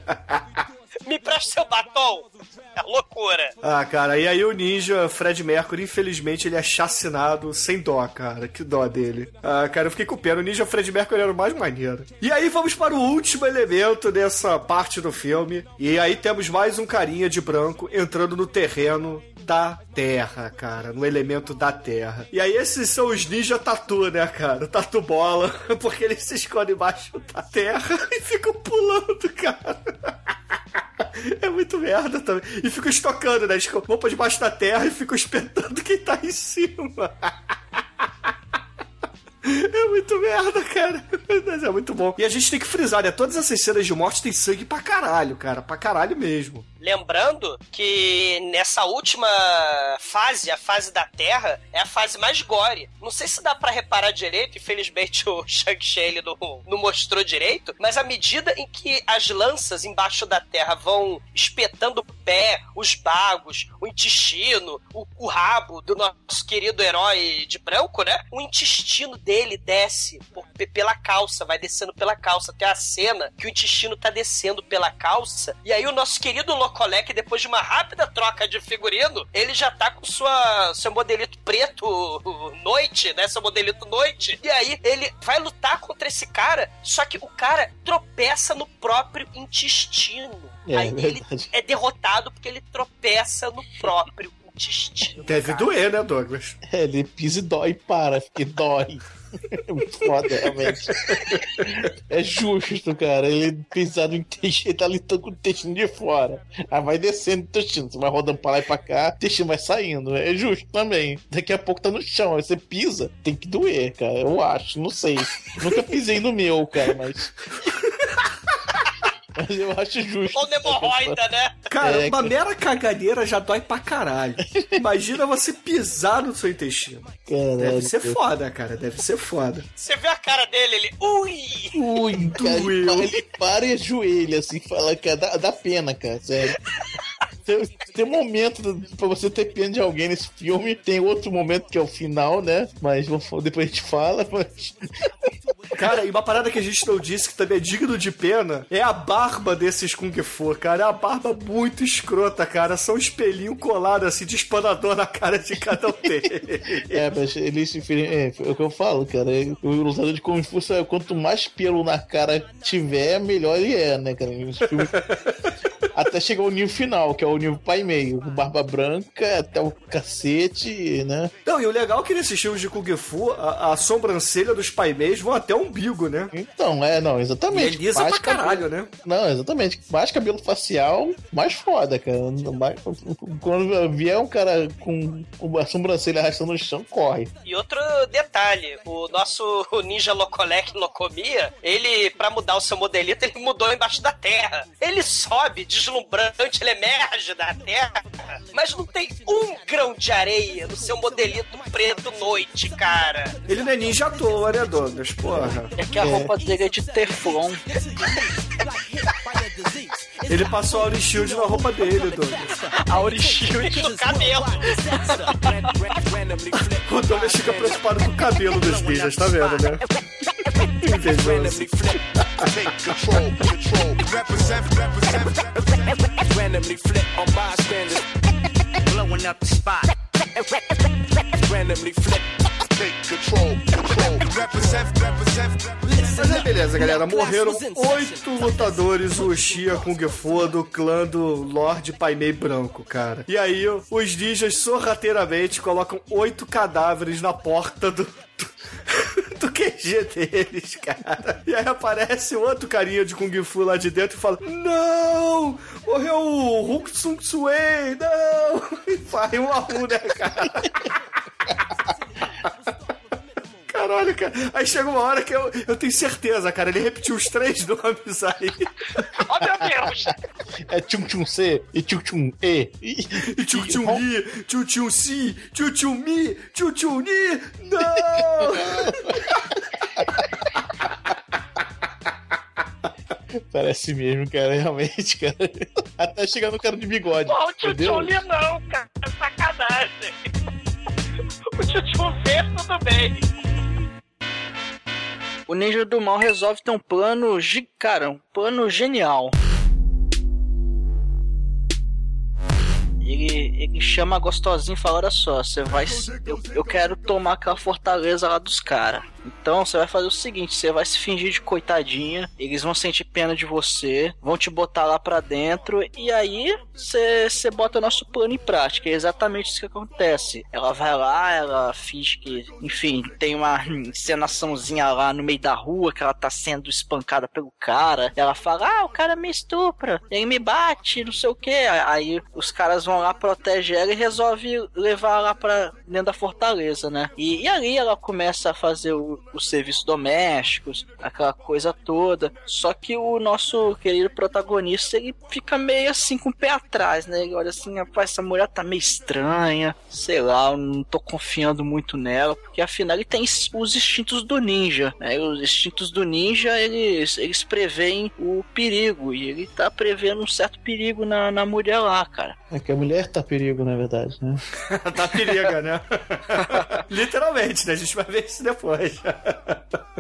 Me presta seu batom. É loucura. Ah, cara, e aí o ninja Fred Mercury, infelizmente, ele é chacinado sem dó, cara. Que dó dele. Ah, cara, eu fiquei com pena. O ninja Fred Mercury era o mais maneiro. E aí vamos para o último elemento dessa parte do filme. E aí temos mais um carinha de branco entrando no terreno da terra, cara, no elemento da terra. E aí esses são os ninja tatu, né, cara? Tatu bola, porque eles se escondem embaixo da terra e ficam pulando, cara. É muito merda também. E ficam estocando, né? Eles vão pra debaixo da terra e ficam espetando quem tá em cima. É muito merda, cara. Mas é muito bom. E a gente tem que frisar, né? Todas essas cenas de morte tem sangue pra caralho, cara. Pra caralho mesmo. Lembrando que nessa última fase, a fase da Terra, é a fase mais gore. Não sei se dá para reparar direito, infelizmente o Shang-Chi não, não mostrou direito, mas à medida em que as lanças embaixo da Terra vão espetando o pé, os bagos, o intestino, o, o rabo do nosso querido herói de branco, né? O intestino dele desce por, pela calça, vai descendo pela calça. Tem a cena que o intestino tá descendo pela calça, e aí o nosso querido Locolec, depois de uma rápida troca de figurino, ele já tá com sua, seu modelito preto noite, né? Seu modelito noite. E aí ele vai lutar contra esse cara, só que o cara tropeça no próprio intestino. É, aí ele verdade. é derrotado porque ele tropeça no próprio intestino. Deve cara. doer, né, Douglas? É, ele pisa e dói para, porque dói. É muito foda, realmente. É justo, cara. Ele pisar no intestino, ele tá lutando com o intestino de fora. Aí vai descendo o intestino, você vai rodando pra lá e pra cá, o intestino vai saindo. É justo também. Daqui a pouco tá no chão, aí você pisa, tem que doer, cara. Eu acho, não sei. Nunca pisei no meu, cara, mas. Mas eu acho justo. Ou hemorroida, né? Cara, É, uma cara. mera caganeira já dói pra caralho. Imagina você pisar no seu intestino. Caralho. Deve ser foda, cara. Deve ser foda. Você vê a cara dele, ele. Ui! Ui, cara, ele, Doeu. para- ele para e ajoelha, assim, fala, cara, dá, dá pena, cara, sério. Tem, tem um momento pra você ter pena de alguém nesse filme, tem outro momento que é o final, né? Mas depois a gente fala, mas. Cara, e uma parada que a gente não disse que também é digno de pena é a barba desses Kung Fu, cara. É a barba muito escrota, cara. São um espelhinho colado assim de espanador na cara de cada um deles. É, mas eles se é, é o que eu falo, cara. O lutador de Kung Fu, sabe, quanto mais pelo na cara tiver, melhor ele é, né, cara? Filmes- Até chegar o nível final, que é o nível pai meio. Com barba branca, até o cacete, né? Não, e o legal é que nesses filmes de Kung Fu, a, a sobrancelha dos paimeis vão até o umbigo, né? Então, é, não, exatamente. E é pra caralho, cabelo- né? Não, exatamente. Mais cabelo facial, mais foda, cara. Mais- Quando vier um cara com, com a sobrancelha arrastando no chão, corre. E outro detalhe, o nosso Ninja Locolec Locomia, ele, pra mudar o seu modelito, ele mudou embaixo da terra. Ele sobe deslumbrante, ele emerge da terra, mas não tem um grão de areia no seu modelito preto noite, cara. Ele não é ninja à toa, né, Douglas? Porra. É que a roupa dele é de teflon. Ele passou a Auri Shield na roupa dele, Douglas. Auri Shield no cabelo. O Douglas fica preocupado com o cabelo dos ninjas, tá vendo, né? Randomly flip on bystanders. Blowing up the spot. Randomly flip. Take control, control. Represent, represent, Mas é beleza, galera. Morreram oito lutadores Uchiha Kung Fu do clã do Lorde Paimei Branco, cara. E aí, os ninjas sorrateiramente colocam oito cadáveres na porta do. do- QG deles, cara. E aí aparece outro carinha de Kung Fu lá de dentro e fala: Não! Morreu o Hulk Tsung Tsui! Não! E faz um a um, né, cara? Caralho, cara. Aí chega uma hora que eu, eu tenho certeza, cara. Ele repetiu os três nomes aí. Oh, meu Deus! É Tchum Tchum C e Tchum Tchum E. E, E tchu tchu mi, tchu tchu si, tchu tchu mi, tchu tchu ni. Não! Parece mesmo, cara, realmente, cara. Até chegar no cara de bigode. Não, o Tio não, cara. Sacanagem. Ninja do Mal resolve ter um plano, cara, um plano genial. Ele, ele chama a gostosinha e fala: Olha só, você vai. Eu, eu quero tomar aquela fortaleza lá dos caras. Então você vai fazer o seguinte: você vai se fingir de coitadinha, eles vão sentir pena de você, vão te botar lá pra dentro, e aí você bota o nosso plano em prática. É exatamente isso que acontece. Ela vai lá, ela finge que, enfim, tem uma encenaçãozinha lá no meio da rua que ela tá sendo espancada pelo cara. Ela fala: Ah, o cara me estupra, ele me bate, não sei o que. Aí os caras vão lá, protegem ela e resolve levar lá pra dentro da fortaleza, né? E, e ali ela começa a fazer o, os serviços domésticos, aquela coisa toda. Só que o nosso querido protagonista, ele fica meio assim com o pé atrás, né? Ele olha assim, rapaz, essa mulher tá meio estranha, sei lá, eu não tô confiando muito nela, porque afinal ele tem os instintos do ninja, né? Os instintos do ninja, eles, eles preveem o perigo, e ele tá prevendo um certo perigo na, na mulher lá, cara. É que a mulher tá perigo, na verdade, né? tá periga, né? Literalmente, né? A gente vai ver isso depois.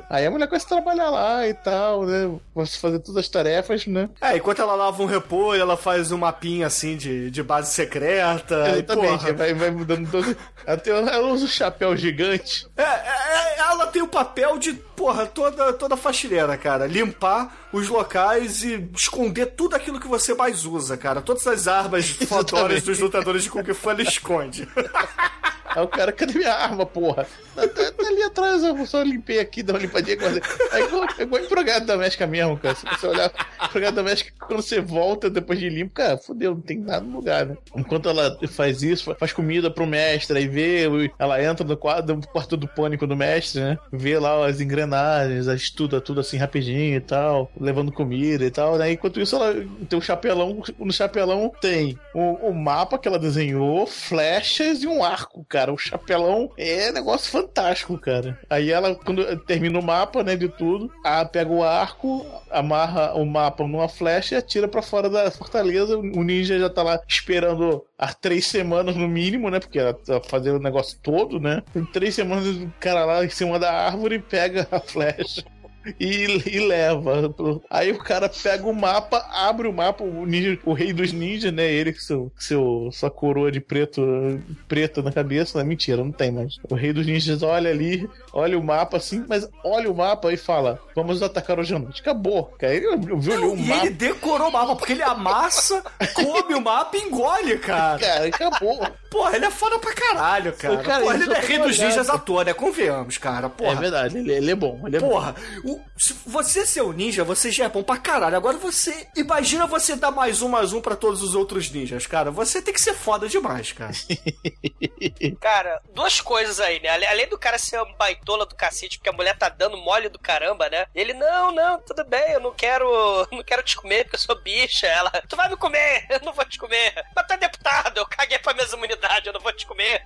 Aí a mulher começa a trabalhar lá e tal, né? Começa a fazer todas as tarefas, né? É, enquanto ela lava um repolho, ela faz um mapinha assim de, de base secreta. Exatamente, E, porra, vai, vai mudando todo. Ela, tem- ela usa o chapéu gigante. É, é, ela tem o papel de, porra, toda, toda faxineira, cara. Limpar os locais e esconder tudo aquilo que você mais usa, cara. Todas as armas fodoras dos lutadores de Kung Fu ela esconde. Aí o cara, cadê minha arma, porra? Tá, tá- tá ali atrás, eu só limpei aqui, dá uma limpadinha. Quase. É igual, é igual empregado doméstica mesmo, cara. Se você olhar empregado doméstica, quando você volta depois de limpo, cara, fodeu, não tem nada no lugar, né? Enquanto ela faz isso, faz comida pro mestre, aí vê, ela entra no quarto, no quarto do pânico do mestre, né? Vê lá as engrenagens, estuda tudo assim rapidinho e tal, levando comida e tal, né? Enquanto isso, ela tem um chapelão, no chapelão tem o, o mapa que ela desenhou, flechas e um arco, cara. O chapelão é negócio fantástico, cara. Aí ela, quando termina o mapa, né, de tudo, ela pega o arco, amarra o mapa numa flecha e atira pra fora da fortaleza. O ninja já tá lá esperando há três semanas no mínimo, né? Porque ela tá fazendo o negócio todo, né? Em três semanas o cara lá em cima da árvore pega a flecha. E, e leva. Aí o cara pega o mapa, abre o mapa, o, ninja, o rei dos ninjas, né? Ele com seu, seu, sua coroa de preto, preta na cabeça. Não, mentira, não tem mais. O rei dos ninjas olha ali, olha o mapa assim, mas olha o mapa e fala: Vamos atacar hoje à noite. Acabou. Cara, ele viu o e mapa. ele decorou o mapa, porque ele amassa, come o mapa e engole, cara. Cara, acabou. Porra, ele é foda pra caralho, cara. Cara, Porra, ele ele é rei dos ninjas à toa, né? Convenhamos, cara. Porra. É verdade, ele, ele é bom. Ele é Porra, o- se você ser um ninja, você já é bom pra caralho. Agora você. Imagina você dar mais um, mais um pra todos os outros ninjas, cara. Você tem que ser foda demais, cara. Cara, duas coisas aí, né? Além do cara ser um baitola do cacete, porque a mulher tá dando mole do caramba, né? Ele, não, não, tudo bem, eu não quero. Não quero te comer porque eu sou bicha. Ela, tu vai me comer, eu não vou te comer. Mas é deputado, eu caguei pra minha imunidade, eu não vou te comer.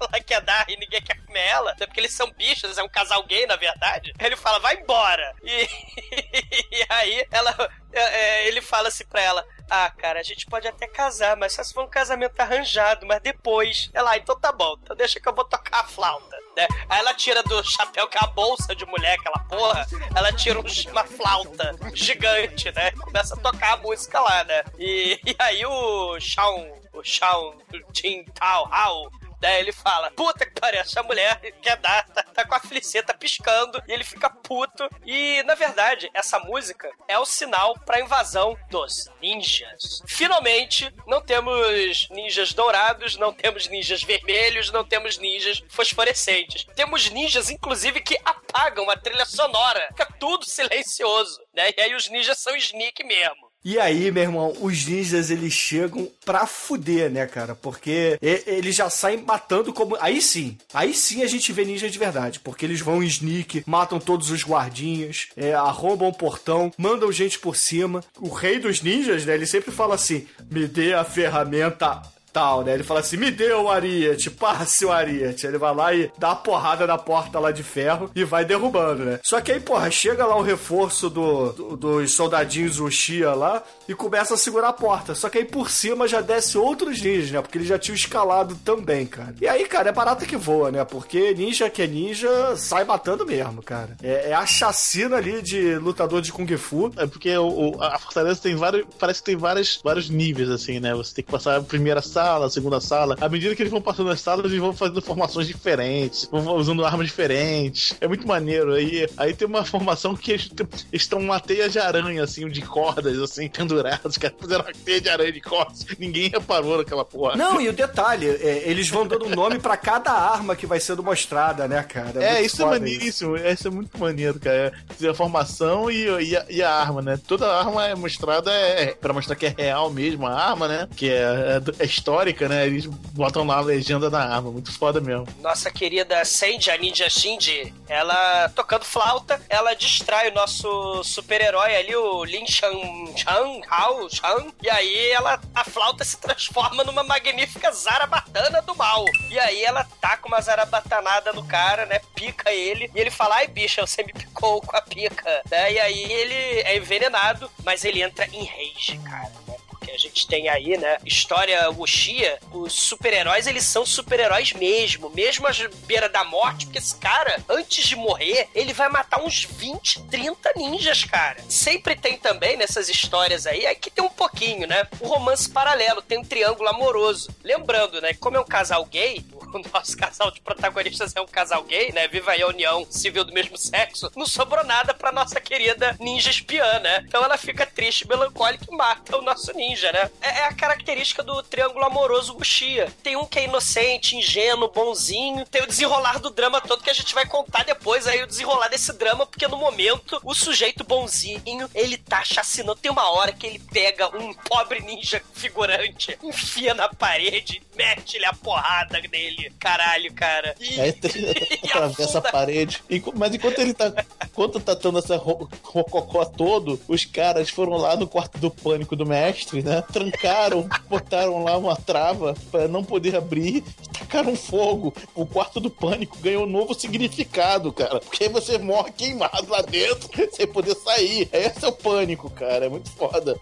ela quer dar e ninguém quer comer ela. Até porque eles são bichos, é um casal gay, na verdade. Ele fala, vai embora. E, e aí ela. é, é, ele fala assim pra ela: Ah, cara, a gente pode até casar, mas só se for um casamento arranjado, mas depois. Ela, ah, então tá bom, então deixa que eu vou tocar a flauta. Né? Aí ela tira do chapéu, que é a bolsa de mulher, aquela porra, ela tira um- uma flauta gigante, né? Começa a tocar a música lá, né? E, e aí o Shawn, o Shawn Jin Tao Hao, Daí ele fala, puta que pariu, essa mulher quer dar, tá, tá com a fliceta piscando, e ele fica puto. E, na verdade, essa música é o sinal pra invasão dos ninjas. Finalmente, não temos ninjas dourados, não temos ninjas vermelhos, não temos ninjas fosforescentes. Temos ninjas, inclusive, que apagam a trilha sonora. Fica tudo silencioso, né? E aí os ninjas são sneak mesmo. E aí, meu irmão, os ninjas eles chegam pra fuder, né, cara? Porque eles já saem matando como. Aí sim, aí sim a gente vê ninja de verdade. Porque eles vão em sneak, matam todos os guardinhas, é, arrombam o portão, mandam gente por cima. O rei dos ninjas, né, ele sempre fala assim: me dê a ferramenta tal, né? Ele fala assim: me dê o Ariete, passe o Ariete. Ele vai lá e dá a porrada na porta lá de ferro e vai derrubando, né? Só que aí, porra, chega lá o reforço do, do- dos soldadinhos Uchiha lá e começa a segurar a porta. Só que aí por cima já desce outros ninjas, né? Porque ele já tinha escalado também, cara. E aí, cara, é barata que voa, né? Porque ninja que é ninja sai matando mesmo, cara. É, é a chacina ali de lutador de Kung Fu. É porque o, o- a Fortaleza tem vários. Parece que tem vários, vários níveis, assim, né? Você tem que passar a primeira sala, a segunda sala. À medida que eles vão passando as salas, eles vão fazendo formações diferentes, vão usando armas diferentes. É muito maneiro. Aí, aí tem uma formação que eles estão uma teia de aranha, assim, de cordas, assim, penduradas. Os caras fizeram uma teia de aranha de cordas. Ninguém reparou naquela porra. Não, e o detalhe, é, eles vão dando um nome pra cada arma que vai sendo mostrada, né, cara? É, muito isso é maneiríssimo. Isso é muito maneiro, cara. É A formação e, e, a, e a arma, né? Toda arma é mostrada é, pra mostrar que é real mesmo a arma, né? Que é, é histórica, né? Eles botam lá a legenda da arma. Muito foda mesmo. nossa querida Sandy, a Ninja Shinji, ela tocando flauta, ela distrai o nosso super-herói ali, o Lin Shan, Chan, Hao, Chan, e aí ela, a flauta se transforma numa magnífica zarabatana do mal. E aí ela taca uma zarabatanada no cara, né, pica ele, e ele fala, ai bicha, você me picou com a pica, né, e aí ele é envenenado, mas ele entra em rage, cara, né, porque a gente tem aí, né, história Wuxia, os super-heróis, eles são super-heróis mesmo, mesmo à beira da morte, porque esse cara, antes de morrer, ele vai matar uns 20, 30 ninjas, cara. Sempre tem também nessas histórias aí, aí que tem um pouquinho, né, o romance paralelo, tem um triângulo amoroso. Lembrando, né, que como é um casal gay, o nosso casal de protagonistas é um casal gay, né? Viva aí a união civil do mesmo sexo. Não sobrou nada pra nossa querida ninja espiã, né? Então ela fica triste, melancólica e mata o nosso ninja, né? É, é a característica do triângulo amoroso Wuxia. Tem um que é inocente, ingênuo, bonzinho. Tem o desenrolar do drama todo que a gente vai contar depois aí, o desenrolar desse drama, porque no momento o sujeito bonzinho, ele tá chacinando. Tem uma hora que ele pega um pobre ninja figurante, enfia na parede, mete-lhe a porrada nele. Caralho, cara. E, Aí atravessa a parede. Mas enquanto ele tá. Enquanto tá tendo essa ro- rococó todo, os caras foram lá no quarto do pânico do mestre, né? Trancaram, botaram lá uma trava pra não poder abrir, tacaram fogo. O quarto do pânico ganhou um novo significado, cara. Porque aí você morre queimado lá dentro sem poder sair. Esse é o pânico, cara. É muito foda.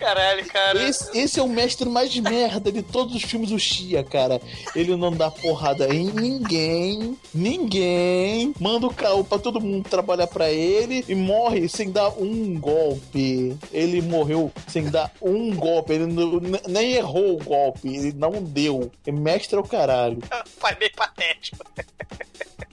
Caralho, cara. Esse, esse é o mestre mais merda de todos os filmes do Chia, cara. Ele não dá porrada em ninguém, ninguém. Manda o caô pra todo mundo trabalhar pra ele e morre sem dar um golpe. Ele morreu sem dar um golpe. Ele não- nem errou o golpe, ele não deu. É mestre é o caralho. Pai bem patético.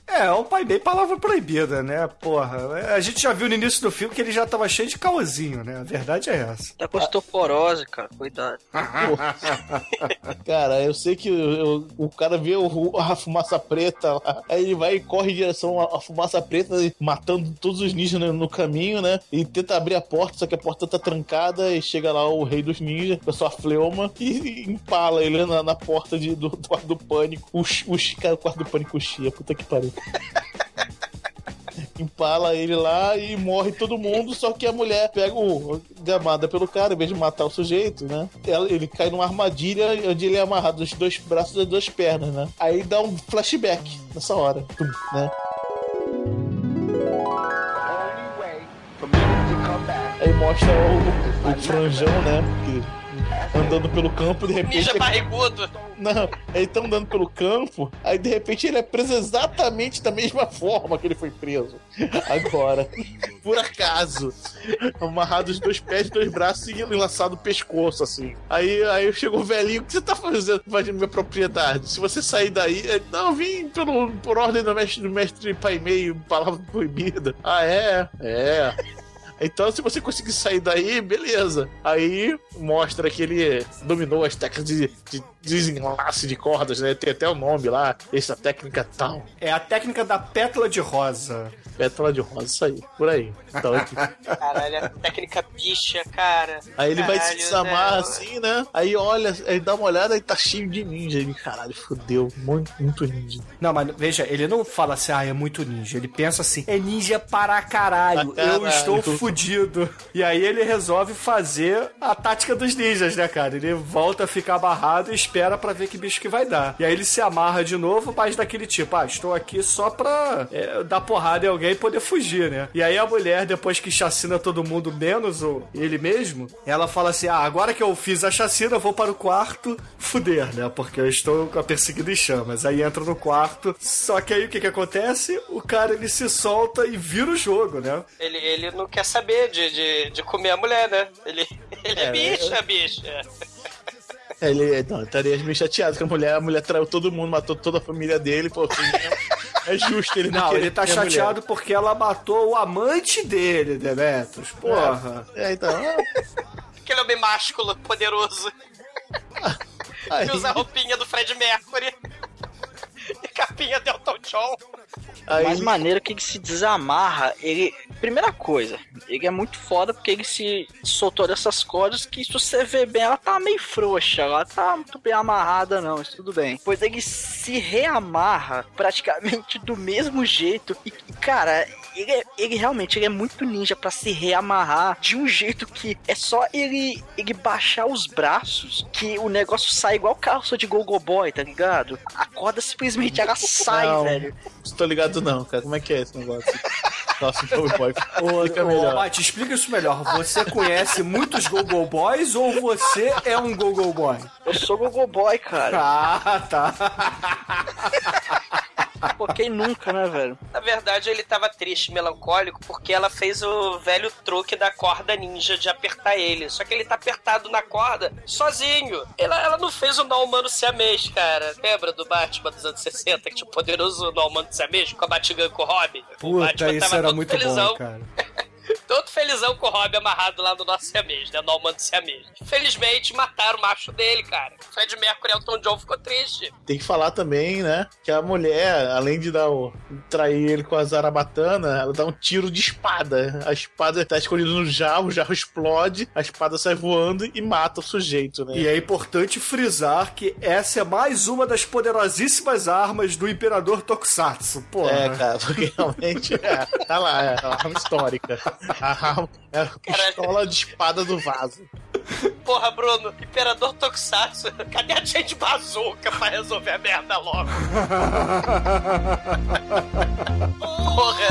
É, é um pai bem palavra proibida, né? Porra. A gente já viu no início do filme que ele já tava cheio de caosinho, né? A verdade é essa. Tá osteoporose, cara. Cuidado. Cara, eu sei que eu- o cara vê o- a fumaça preta lá, aí ele vai e corre em direção à, à fumaça preta, matando todos os ninjas no, no caminho, né? E tenta abrir a porta, só que a porta tá trancada e chega lá o rei dos ninjas, com a sua fleuma, e, e empala ele na, na porta de- do, do quarto do pânico. O, o, cara, o quarto do pânico chia, puta que pariu. Empala ele lá e morre todo mundo, só que a mulher pega o gamada pelo cara, em vez de matar o sujeito, né? Ele cai numa armadilha onde ele é amarrado dos dois braços e das duas pernas, né? Aí dá um flashback nessa hora, né? Aí mostra o, o franjão, né? que- andando pelo campo, de repente. Ninja barrigudo. Não, ele tá andando pelo campo, aí de repente ele é preso exatamente da mesma forma que ele foi preso. Agora, por acaso, amarrado os dois pés, dois braços e enlaçado o pescoço, assim. Aí, aí chegou o velhinho, o que você tá fazendo invadindo minha propriedade? Se você sair daí, ele, não, vim pelo, por ordem do mestre, do mestre Pai Meio, palavra proibida. Ah, é? É. Então, se você conseguir sair daí, beleza. Aí mostra que ele dominou as técnicas de, de desenlace de cordas, né? Tem até o nome lá, essa técnica tal. É a técnica da pétala de rosa. Pétala de rosa, isso aí, por aí. Então, Caralho, a técnica bicha, cara. aí ele vai se Caralho, desamar né? assim, né? Aí olha, aí dá uma olhada e tá cheio de ninja. Ele, caralho, fudeu, muito, muito ninja. Não, mas veja, ele não fala assim, ah, é muito ninja. Ele pensa assim, é ninja para caralho, Pra caralho. eu estou fudido. E aí ele resolve fazer a tática dos ninjas, né, cara? Ele volta a ficar amarrado e espera pra ver que bicho que vai dar. E aí ele se amarra de novo, mas daquele tipo, ah, estou aqui só pra é, dar porrada em alguém e poder fugir, né? E aí a mulher, depois que chacina todo mundo, menos o, ele mesmo, ela fala assim, ah, agora que eu fiz a chacina, eu vou para o quarto fuder, né? Porque eu estou com a perseguida em chamas. Aí entra no quarto, só que aí o que que acontece? O cara, ele se solta e vira o jogo, né? Ele, ele não quer saber de, de, de comer a mulher, né? Ele, ele é, É, bicha, bicha. Ele não, estaria meio chateado que a mulher, a mulher traiu todo mundo, matou toda a família dele, pô. É justo ele não Não, ele tá a mulher. chateado porque ela matou o amante dele, Demetrius. Porra. É, então. Aquele homem másculo, poderoso. Aí- Que usa a roupinha do Fred Mercury. Capinha de Elton John. Mais maneiro que ele se desamarra. Ele. Primeira coisa, ele é muito foda porque ele se soltou dessas cordas que, se você ver bem, ela tá meio frouxa. Ela tá muito bem amarrada, não, mas tudo bem. Pois ele se reamarra praticamente do mesmo jeito. E, cara. Ele, é- ele realmente ele é muito ninja pra se reamarrar de um jeito que é só ele ele baixar os braços que o negócio sai igual calça de gogo boy, tá ligado? A corda simplesmente ela sai, Não, velho. Não tô ligado não, cara. Como é que é esse negócio? Nossa, Cowboy. Ô, Fica ô, melhor. Mate, explica isso melhor. Você conhece muitos Go-Go Boys ou você é um Go-Go Boy? Eu sou gogo boy, cara. Ah, tá. Pô, quem nunca, né, velho? Na verdade, ele tava triste, melancólico, porque ela fez o velho truque da corda ninja de apertar ele. Só que ele tá apertado na corda sozinho. Ela, ela não fez o nó humano siamês, cara. Lembra do Batman dos anos 60, que tinha o poderoso nó humano siamês com a Batman com o Robin? o Puta, Batman isso tava era todo muito felizão, bom, cara. todo felizão com o Robin amarrado lá no nosso siamês, né? No humano siamês. Felizmente, mataram o macho dele, cara. Fred Mercury e Elton John ficou triste. Tem que falar também, né? Que a mulher, além de dar o, trair ele com a zarabatana, ela dá um tiro de espada. A espada tá escondida no jarro, o jarro explode, a espada sai voando e mata o sujeito, né? E é importante frisar que essa é mais uma das poderosíssimas armas do Imperador Tokusatsu. Porra. É, cara, porque realmente é, tá lá, é a arma histórica. Arma é a pistola de espada do vaso. Porra, Bruno, Imperador Tokusatsu, cadê a gente bazooka pra resolver a merda logo? Porra.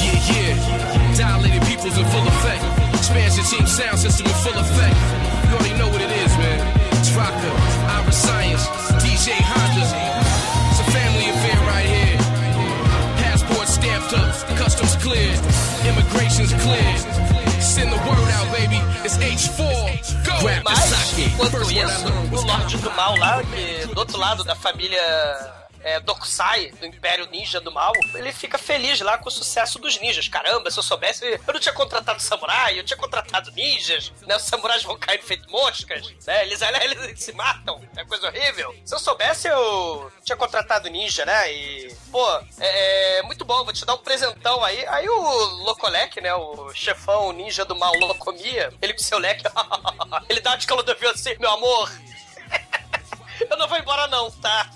Yeah, yeah. Dilated peoples in full effect. Expansion team sound system in full effect. You already know what it is, man. It's Rocker, Ira Science, up, customs cleared, immigration's cleared. Send the word out, baby. It's H4. Go! Grab the Mas, socket. enquanto First one I isso, learned o was Lorde do Mal lá, que do outro lado da família é, Dokusai, do Império Ninja do Mal, ele fica feliz lá com o sucesso dos ninjas. Caramba, se eu soubesse, eu não tinha contratado samurai, eu tinha contratado ninjas, né? Os samurais vão caindo feito moscas, né? Eles, eles se matam, é coisa horrível. Se eu soubesse, eu tinha contratado ninja, né? E, pô, é, é muito bom, vou te dar um presentão aí. Aí o Locolec, né? O chefão ninja do mal Locomia, ele com seu leque, ele dá de calodovil assim, meu amor, eu não vou embora não, tá?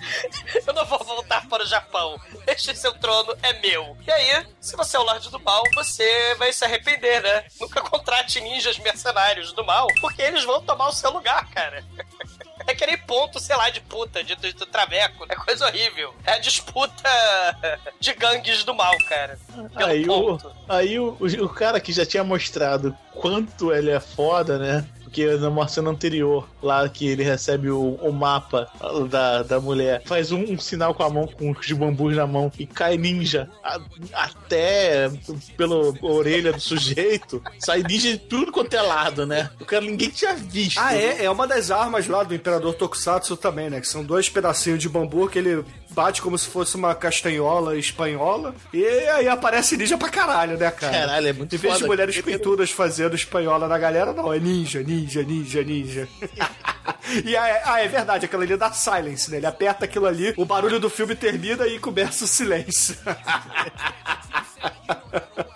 Eu não vou voltar para o Japão. Este seu trono é meu. E aí, se você é o Lorde do Mal, você vai se arrepender, né? Nunca contrate ninjas mercenários do mal, porque eles vão tomar o seu lugar, cara. É que nem ponto, sei lá, de puta, de, de, de traveco. É coisa horrível. É a disputa de gangues do mal, cara. Aí, o, aí o, o, o cara que já tinha mostrado quanto ele é foda, né? Porque numa cena anterior, lá que ele recebe o, o mapa da, da mulher, faz um, um sinal com a mão, com os bambus na mão, e cai ninja a- até pela orelha do sujeito. Sai ninja de tudo quanto é lado, né? O cara ninguém tinha visto. Ah, é? É uma das armas lá do Imperador Tokusatsu também, né? Que são dois pedacinhos de bambu que ele bate como se fosse uma castanhola espanhola. E aí aparece ninja pra caralho, né, cara? Caralho, é muito Em vez de foda. mulheres pinturas fazendo espanhola na galera, não, é ninja, ninja, ninja, ninja. e é, ah, é verdade, aquela ali dá silence, né? Ele aperta aquilo ali, o barulho do filme termina e começa o silêncio.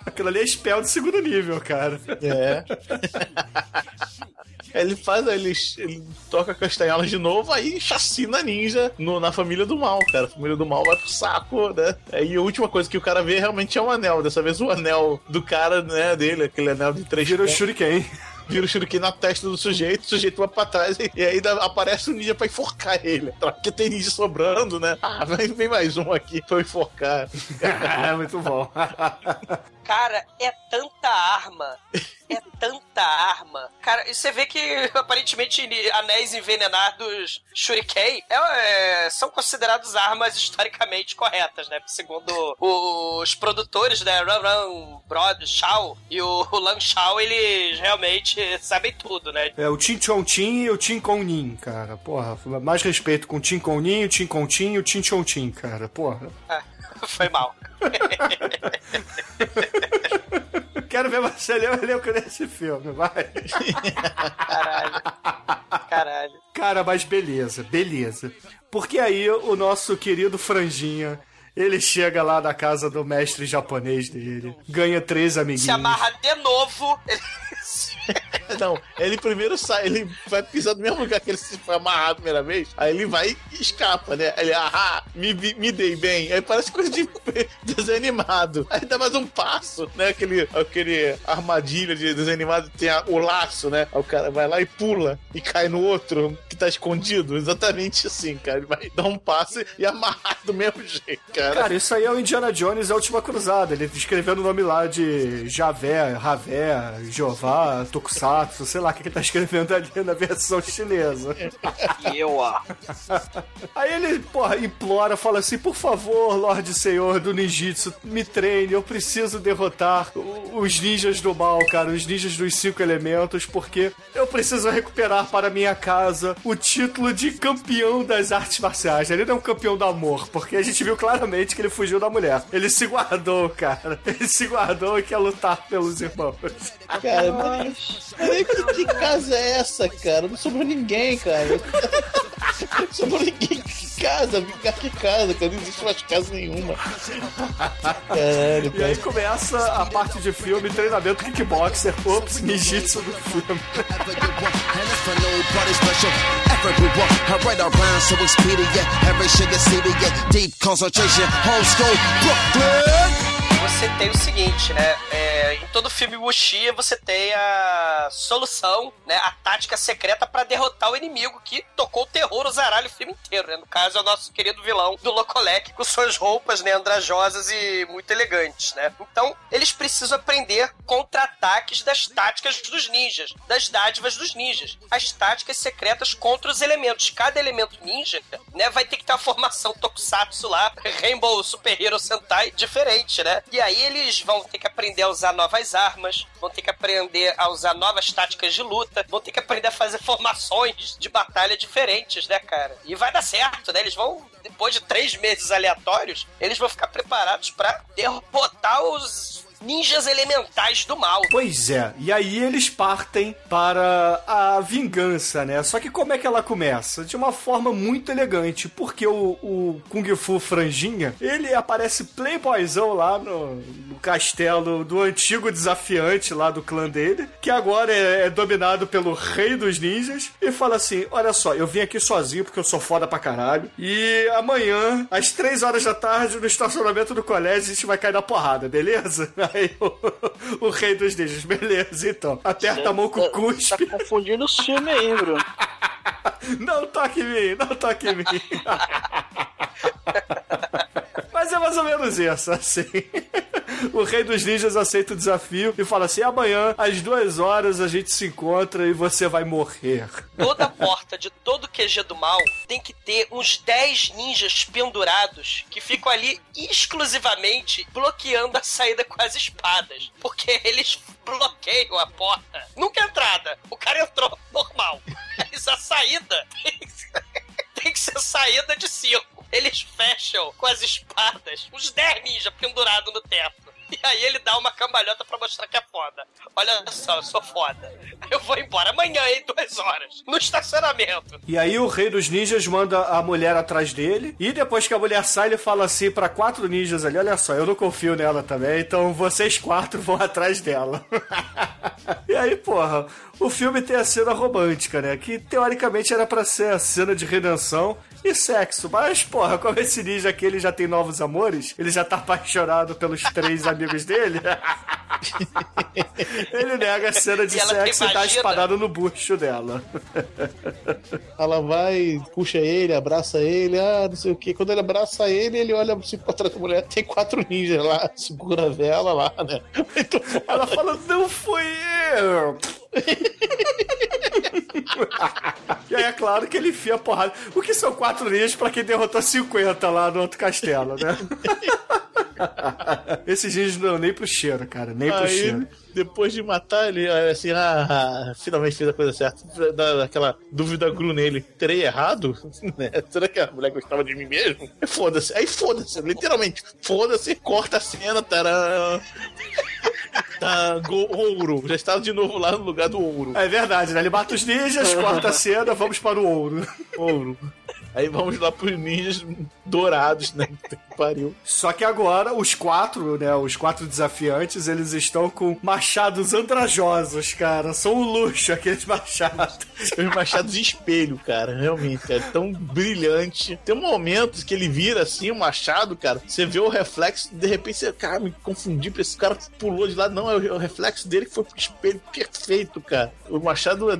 aquilo ali é spell de segundo nível, cara. É. Ele faz, ele, ele toca castanholas de novo, aí chacina ninja no- na família do mal, cara. A família do mal vai pro saco, né? Aí a última coisa que o cara vê realmente é um anel. Dessa vez o anel do cara, né, dele, aquele anel de três Vira o pontos. shuriken. Vira o shuriken na testa do sujeito, o sujeito vai pra trás e, e aí aparece o ninja pra enforcar ele. Porque tem ninja sobrando, né? Ah, vem, vem mais um aqui pra eu enforcar. É muito bom. Cara, é tanta arma. É tanta arma. Cara, e você vê que aparentemente anéis envenenados Shuriken é, é, são considerados armas historicamente corretas, né? Segundo os produtores, né? Run Run, Brod, Shao e o Lan Shao, eles realmente sabem tudo, né? É o Chin Chon Chin e o Chin Kon Nin, cara. Porra, mais respeito com o Chin Kon Nin, o Chin Kon Chin e o Chin Chon Chin, cara. Porra. Ah, foi mal. Quero ver você ler o elenco desse filme, vai. Caralho. Caralho. Cara, mas beleza, beleza. Porque aí o nosso querido Franjinha, ele chega lá na casa do mestre japonês dele, ganha três amiguinhos. Se amarra de novo. Não, ele primeiro sai, ele vai pisar no mesmo lugar que ele se foi amarrado a primeira vez, aí ele vai e escapa, né? Ele, ah, me, me dei bem. Aí parece coisa de desenho animado. Aí dá mais um passo, né? Aquele, aquele armadilha de desenho animado, tem a- o laço, né? Aí o cara vai lá e pula e cai no outro que tá escondido. Exatamente assim, cara. Ele vai dar um passo e amarrar do mesmo jeito, cara. Cara, isso aí é o Indiana Jones, a última cruzada. Ele escrevendo o nome lá de Javé, Ravé, Jeová, Tokusatsu, sei lá o que ele tá escrevendo ali na versão chinesa. Eu, ó. Aí ele, porra, implora, fala assim: por favor, Lorde Senhor do Ninjitsu, me treine, eu preciso derrotar os ninjas do mal, cara, os ninjas dos cinco elementos, porque eu preciso recuperar para minha casa o título de campeão das artes marciais. Ele não é um campeão do amor, porque a gente viu claramente que ele fugiu da mulher. Ele se guardou, cara. Ele se guardou e quer lutar pelos irmãos. Cara, mas, que, que casa é essa, cara? Não sobrou ninguém, cara. Não sobrou ninguém. Que casa? Que casa, cara? Não existe mais casa nenhuma. Caralho, E aí cara. começa a parte de filme, treinamento kickboxer, ops, ninjitsu do filme. Você tem o seguinte, né? É, em todo filme Wuxia você tem a solução, né? A tática secreta pra derrotar o inimigo que tocou o terror o zaralho o filme inteiro, né? No caso é o nosso querido vilão do Locolec com suas roupas, né? Andrajosas e muito elegantes, né? Então, eles precisam aprender contra-ataques das táticas dos ninjas, das dádivas dos ninjas. As táticas secretas contra os elementos. Cada elemento ninja, né? Vai ter que ter uma formação tokusatsu lá, Rainbow Super Hero Sentai diferente, né? E aí eles vão ter que aprender a usar armas, vão ter que aprender a usar novas táticas de luta, vão ter que aprender a fazer formações de batalha diferentes, né, cara? E vai dar certo, né? Eles vão, depois de três meses aleatórios, eles vão ficar preparados para derrotar os ninjas elementais do mal. Pois é, e aí eles partem para a vingança, né? Só que como é que ela começa? De uma forma muito elegante, porque o, o Kung Fu Franjinha, ele aparece playboyzão lá no, no castelo do antigo desafiante lá do clã dele, que agora é, é dominado pelo rei dos ninjas, e fala assim, olha só, eu vim aqui sozinho porque eu sou foda pra caralho, e amanhã, às três horas da tarde, no estacionamento do colégio, a gente vai cair na porrada, beleza? Aí o, o rei dos ninjas, beleza, então. Aperta a mão com o cuspe. Tá confundindo os filmes aí, Bruno. Não toque em mim, não toque em mim. Mas é mais ou menos isso, assim. O rei dos ninjas aceita o desafio e fala assim: amanhã, às duas horas, a gente se encontra e você vai morrer. Toda porta de todo QG do mal tem que ter uns 10 ninjas pendurados que ficam ali exclusivamente bloqueando a saída com as espadas. Porque eles bloqueiam a porta. Nunca é entrada. O cara entrou normal. Mas a saída tem que ser, tem que ser saída de circo. Eles fecham com as espadas uns 10 ninjas pendurados no teto. E aí ele dá uma cambalhota pra mostrar que é foda. Olha só, eu sou foda. Eu vou embora amanhã, em duas horas, no estacionamento. E aí o rei dos ninjas manda a mulher atrás dele. E depois que a mulher sai, ele fala assim para quatro ninjas ali: Olha só, eu não confio nela também, então vocês quatro vão atrás dela. e aí, porra, o filme tem a cena romântica, né? Que teoricamente era para ser a cena de redenção e sexo. Mas, porra, como esse ninja aqui ele já tem novos amores, ele já tá apaixonado pelos três amigos dele. ele nega a cena de E sexo e dá imagina- espadada no bucho dela. Ela vai, puxa ele, abraça ele, ah, não sei o que. Quando ele abraça ele, ele olha assim pra trás da mulher, tem quatro ninjas lá, segura a vela lá, né? Ela fala, não fui eu! e aí é claro que ele enfia a porrada. O que são quatro ninjas pra quem derrotou 50 lá no outro castelo, né? Esses ninjas não dão nem pro cheiro, cara, nem pro Aí, cheiro. depois de matar ele, assim, ah, finalmente fiz a coisa certa. Dá aquela dúvida gru nele. Terei errado? Né? Será que a mulher gostava de mim mesmo? Foda-se. Aí foda-se, literalmente. Foda-se, corta a cena, tará. Tá, go- ouro. Já estava de novo lá no lugar do ouro. É verdade, né? Ele mata os ninjas, corta a cena, vamos para o ouro. Ouro. Aí vamos lá pros ninjas dourados, né? Que Pariu. Só que agora os quatro, né? Os quatro desafiantes, eles estão com machados andrajosos, cara. São um luxo aqueles machados. Os machados espelho, cara. Realmente, cara. Tão brilhante. Tem momentos que ele vira assim, o machado, cara. Você vê o reflexo, de repente você, cara, me confundi esse cara pulou de lado. Não, é o o reflexo dele que foi pro espelho perfeito, cara. O machado é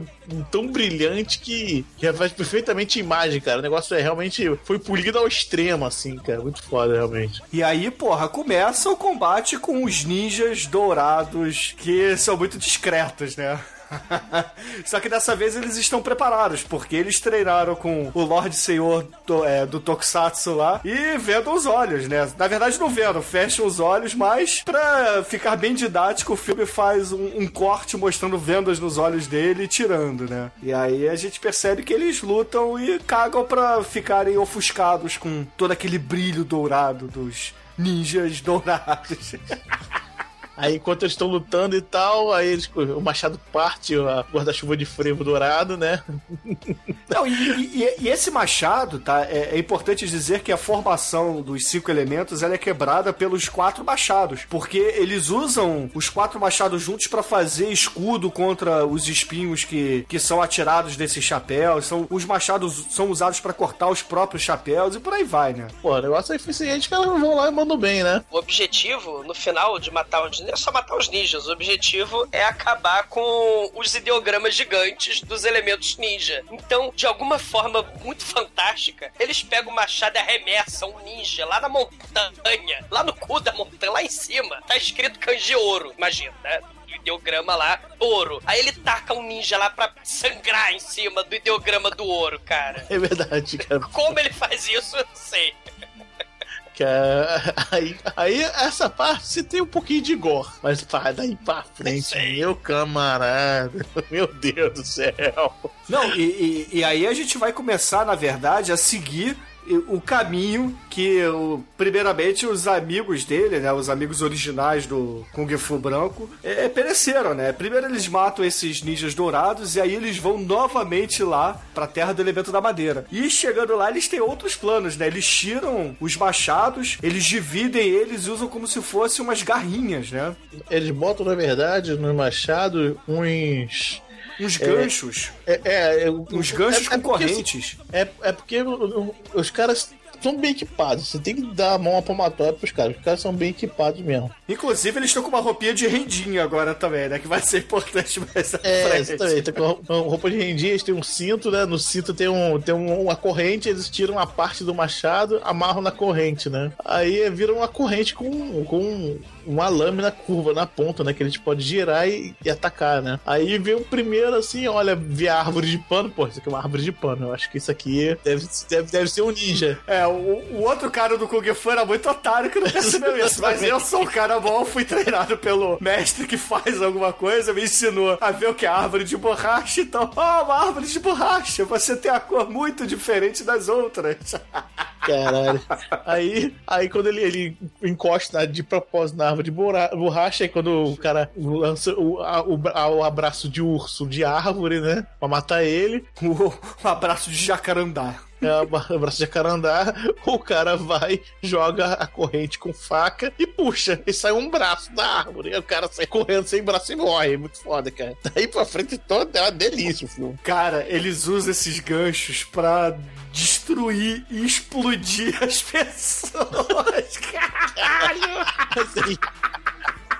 tão brilhante que reflete perfeitamente a imagem, cara. O negócio é realmente. Foi polido ao extremo, assim, cara. Muito foda, realmente. E aí, porra, começa o combate com os ninjas dourados, que são muito discretos, né? Só que dessa vez eles estão preparados, porque eles treinaram com o Lorde Senhor do, é, do Tokusatsu lá e vendam os olhos, né? Na verdade, não vendam, fecham os olhos, mas pra ficar bem didático, o filme faz um, um corte mostrando vendas nos olhos dele e tirando, né? E aí a gente percebe que eles lutam e cagam pra ficarem ofuscados com todo aquele brilho dourado dos ninjas dourados. Aí enquanto eles estão lutando e tal, aí eles, o machado parte, a guarda-chuva de frevo dourado, né? Não, e, e- e esse machado, tá? É, é importante dizer que a formação dos cinco elementos ela é quebrada pelos quatro machados, porque eles usam os quatro machados juntos pra fazer escudo contra os espinhos que, que são atirados desses chapéus. São, os machados são usados pra cortar os próprios chapéus e por aí vai, né? Pô, o negócio é eficiente, os caras vão lá e mandam bem, né? O objetivo, no final de matar ninjas, não é só matar os ninjas. O objetivo é acabar com os ideogramas gigantes dos elementos ninja. Então, de alguma forma muito fantástica, eles pegam o machado e arremessam um ninja lá na montanha, lá no cu da montanha, lá em cima. Tá escrito kanji ouro, imagina, né? O ideograma lá, ouro. Aí ele taca um ninja lá pra sangrar em cima do ideograma do ouro, cara. É verdade, cara. Como ele faz isso, eu não sei. Que é- aí, aí essa parte você tem um pouquinho de gore, mas pá, daí pra frente, meu camarada, meu Deus do céu. Não, e, e- e aí a gente vai começar, na verdade, a seguir o caminho que, primeiramente, os amigos dele, né, os amigos originais do Kung Fu Branco, é, é, pereceram, né? Primeiro eles matam esses ninjas dourados e aí eles vão novamente lá pra Terra do Elemento da Madeira. E chegando lá, eles têm outros planos, né? Eles tiram os machados, eles dividem eles e usam como se fossem umas garrinhas, né? Eles botam, na verdade, no machado uns. Uns É, ganchos. É, é, é, Uns ganchos com porque, correntes. É, é porque o- o- os caras são bem equipados. Você tem que dar a mão à palmatória pros caras. Os caras são bem equipados mesmo. Inclusive, eles estão com uma roupinha de rendinha agora também, né? Que vai ser importante mais à É, exatamente. Tá com roupa de rendia, eles têm um cinto, né? No cinto tem, um, tem um- uma corrente, eles tiram a parte do machado, amarram na corrente, né? Aí vira uma corrente com, com uma lâmina curva na ponta, né? Que a gente pode girar e, e atacar, né? Aí vem o primeiro assim, olha, vê a árvore de pano, pô, isso aqui é uma árvore de pano. Eu acho que isso aqui deve, deve, deve ser um ninja. É, o, o outro cara do Kung Fu era muito otário que não percebeu isso. Mas eu sou um cara bom, fui treinado pelo mestre que faz alguma coisa, me ensinou a ver o que é árvore de borracha. Então, ó, uma árvore de borracha, você tem a cor muito diferente das outras. Caralho. Aí, aí quando ele, ele encosta de propósito na de borracha, aí quando o cara lança o, a- o, bra- o abraço de urso de árvore, né? Pra matar ele. O, abraço de jacarandá. É, abraço de jacarandá, o cara vai, joga a corrente com faca e puxa, e sai um braço da árvore. O cara sai correndo sem braço e morre. É muito foda, cara. Daí pra frente toda é uma delícia o filme. Cara, eles usam esses ganchos pra destruir e explodir as pessoas. Caralho! Assim,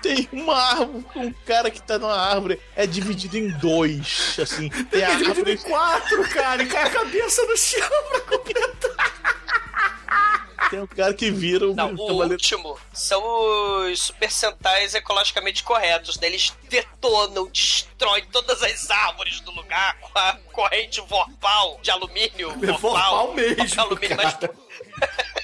tem uma árvore, um cara que tá numa árvore, é dividido em dois, assim. Tem a É dividido árvore em quatro, cara, e cai a cabeça no chão pra completar. Tem um cara que vira o Não, o cavaleiro. último são os super sentais ecologicamente corretos. né? Eles detonam, destroem todas as árvores do lugar com a corrente vorpal de alumínio. Vorpal mesmo, Papel alumínio cara.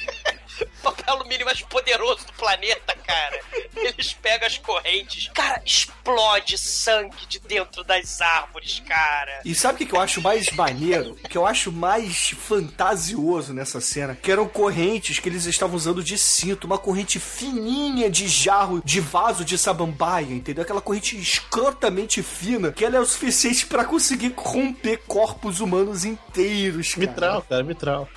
papel alumínio mais poderoso do planeta, cara. Eles pegam as correntes. Cara, explode sangue de dentro das árvores, cara. E sabe o que que eu acho mais maneiro? O que eu acho mais fantasioso nessa cena? Que eram correntes que eles estavam usando de cinto, uma corrente fininha de jarro, de vaso de samambaia, entendeu? Aquela corrente escrotamente fina, que ela é o suficiente pra conseguir romper corpos humanos inteiros, cara. Mitral, cara, mitral.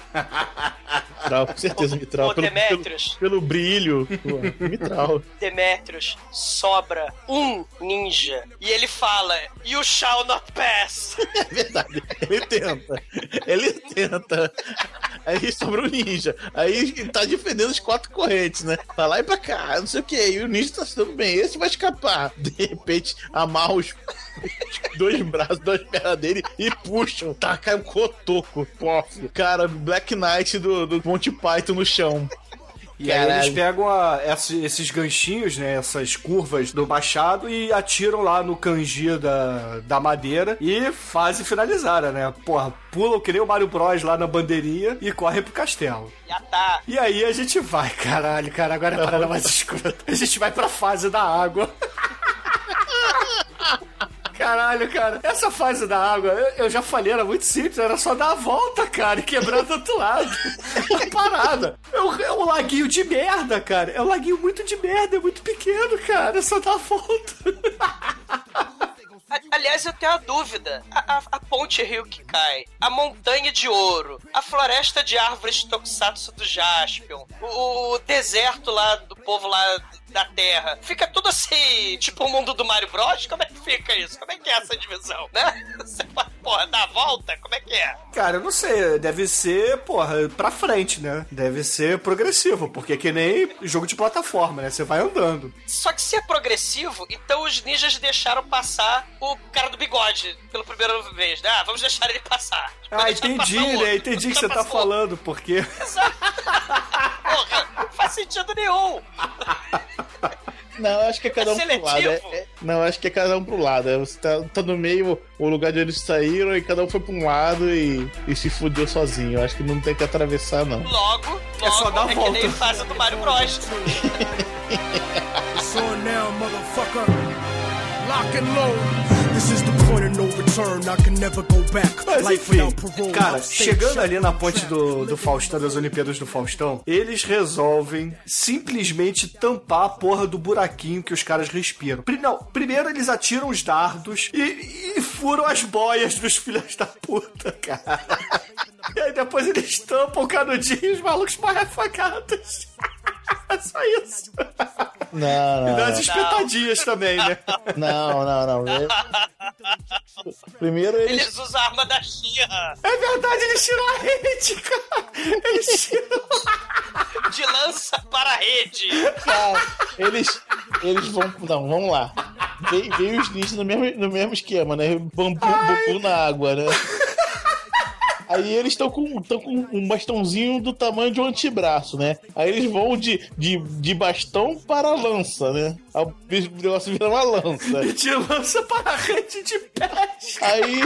Mitral, com certeza, mitral. Pelo, Demetrius. pelo brilho. Pô, mitral. Demetrius sobra um ninja. E ele fala: You shall not pass. É verdade. Ele tenta. Ele tenta. Aí sobra o ninja. Aí tá defendendo as quatro correntes, né? Pra lá e pra cá, não sei o que. E o ninja tá se dando bem. Esse vai escapar. De repente, amarra os dois braços, duas pernas dele e puxam. Tá, cai um cotoco. Pof. Cara, Black Knight do, do Monty Python no chão. E aí eles pegam a- esse- esses ganchinhos, né? Essas curvas do machado e atiram lá no kanji da, da madeira e fazem finalizar, né? Porra, pulam que nem o Mario Bros lá na bandeirinha e correm pro castelo. Já tá. E aí a gente vai, caralho, cara, agora é a parada mais escura. A gente vai pra fase da água. Caralho, cara, essa fase da água, eu, eu já falei, era muito simples, era só dar a volta, cara, e quebrar do outro lado. A parada. É um, é um laguinho de merda, cara. É um laguinho muito de merda, é muito pequeno, cara. É só dar a volta. A, Aliás, eu tenho uma dúvida. A, a- a ponte rio que cai, a montanha de ouro, a floresta de árvores Tokusatsu do Jaspion, o, o deserto lá do povo lá da Terra, fica tudo assim, tipo o mundo do Mario Bros? Como é que fica isso? Como é que é essa divisão, né? Você pode, porra, dar a volta? Como é que é? Cara, eu não sei, deve ser, porra, pra frente, né? Deve ser progressivo, porque é que nem jogo de plataforma, né? Você vai andando. Só que se é progressivo, então os ninjas deixaram passar o cara do bigode pela primeira vez, né? Ah, vamos deixar ele passar. Ah, Deixar entendi, passar né? Entendi o que você tá falando, porque. Porra, não faz sentido nenhum. Não, eu acho que é cada um pro lado. É- é- não, eu acho que é cada um pro lado. É, Você tá, tá no meio, o lugar de onde eles saíram, e cada um foi pra um lado e, e se fudeu sozinho. Eu acho que não tem que atravessar, não. Logo, logo É só dar a é volta. que nem fase do Mario Bros. Now, motherfucker. Lock and load. This is the point of no return. I can never go back. Mas enfim, cara, chegando ali na ponte do, do Faustão, das Olimpíadas do Faustão, eles resolvem simplesmente tampar a porra do buraquinho que os caras respiram. Não, primeiro eles atiram os dardos e, e furam as boias dos filhos da puta, cara. E aí depois eles tampam o canudinho e os malucos morrem afogados. É só isso. Não, E não. dá as não. espetadinhas também, né? Não, não, não. Eu- Primeiro eles. Eles usam a arma da Xirra. É verdade, eles tiram a rede, cara. Eles tiram. De lança para a rede. Cara, eles. Eles vão. Não, vamos lá. Vem, vem os ninjas no mesmo, no mesmo esquema, né? Bambu, bambu na água, né? Aí eles estão com, tão com um bastãozinho do tamanho de um antebraço, né? Aí eles vão de, de, de bastão para lança, né? Aí o negócio vira uma lança. E te lança para rede de pesca. Aí.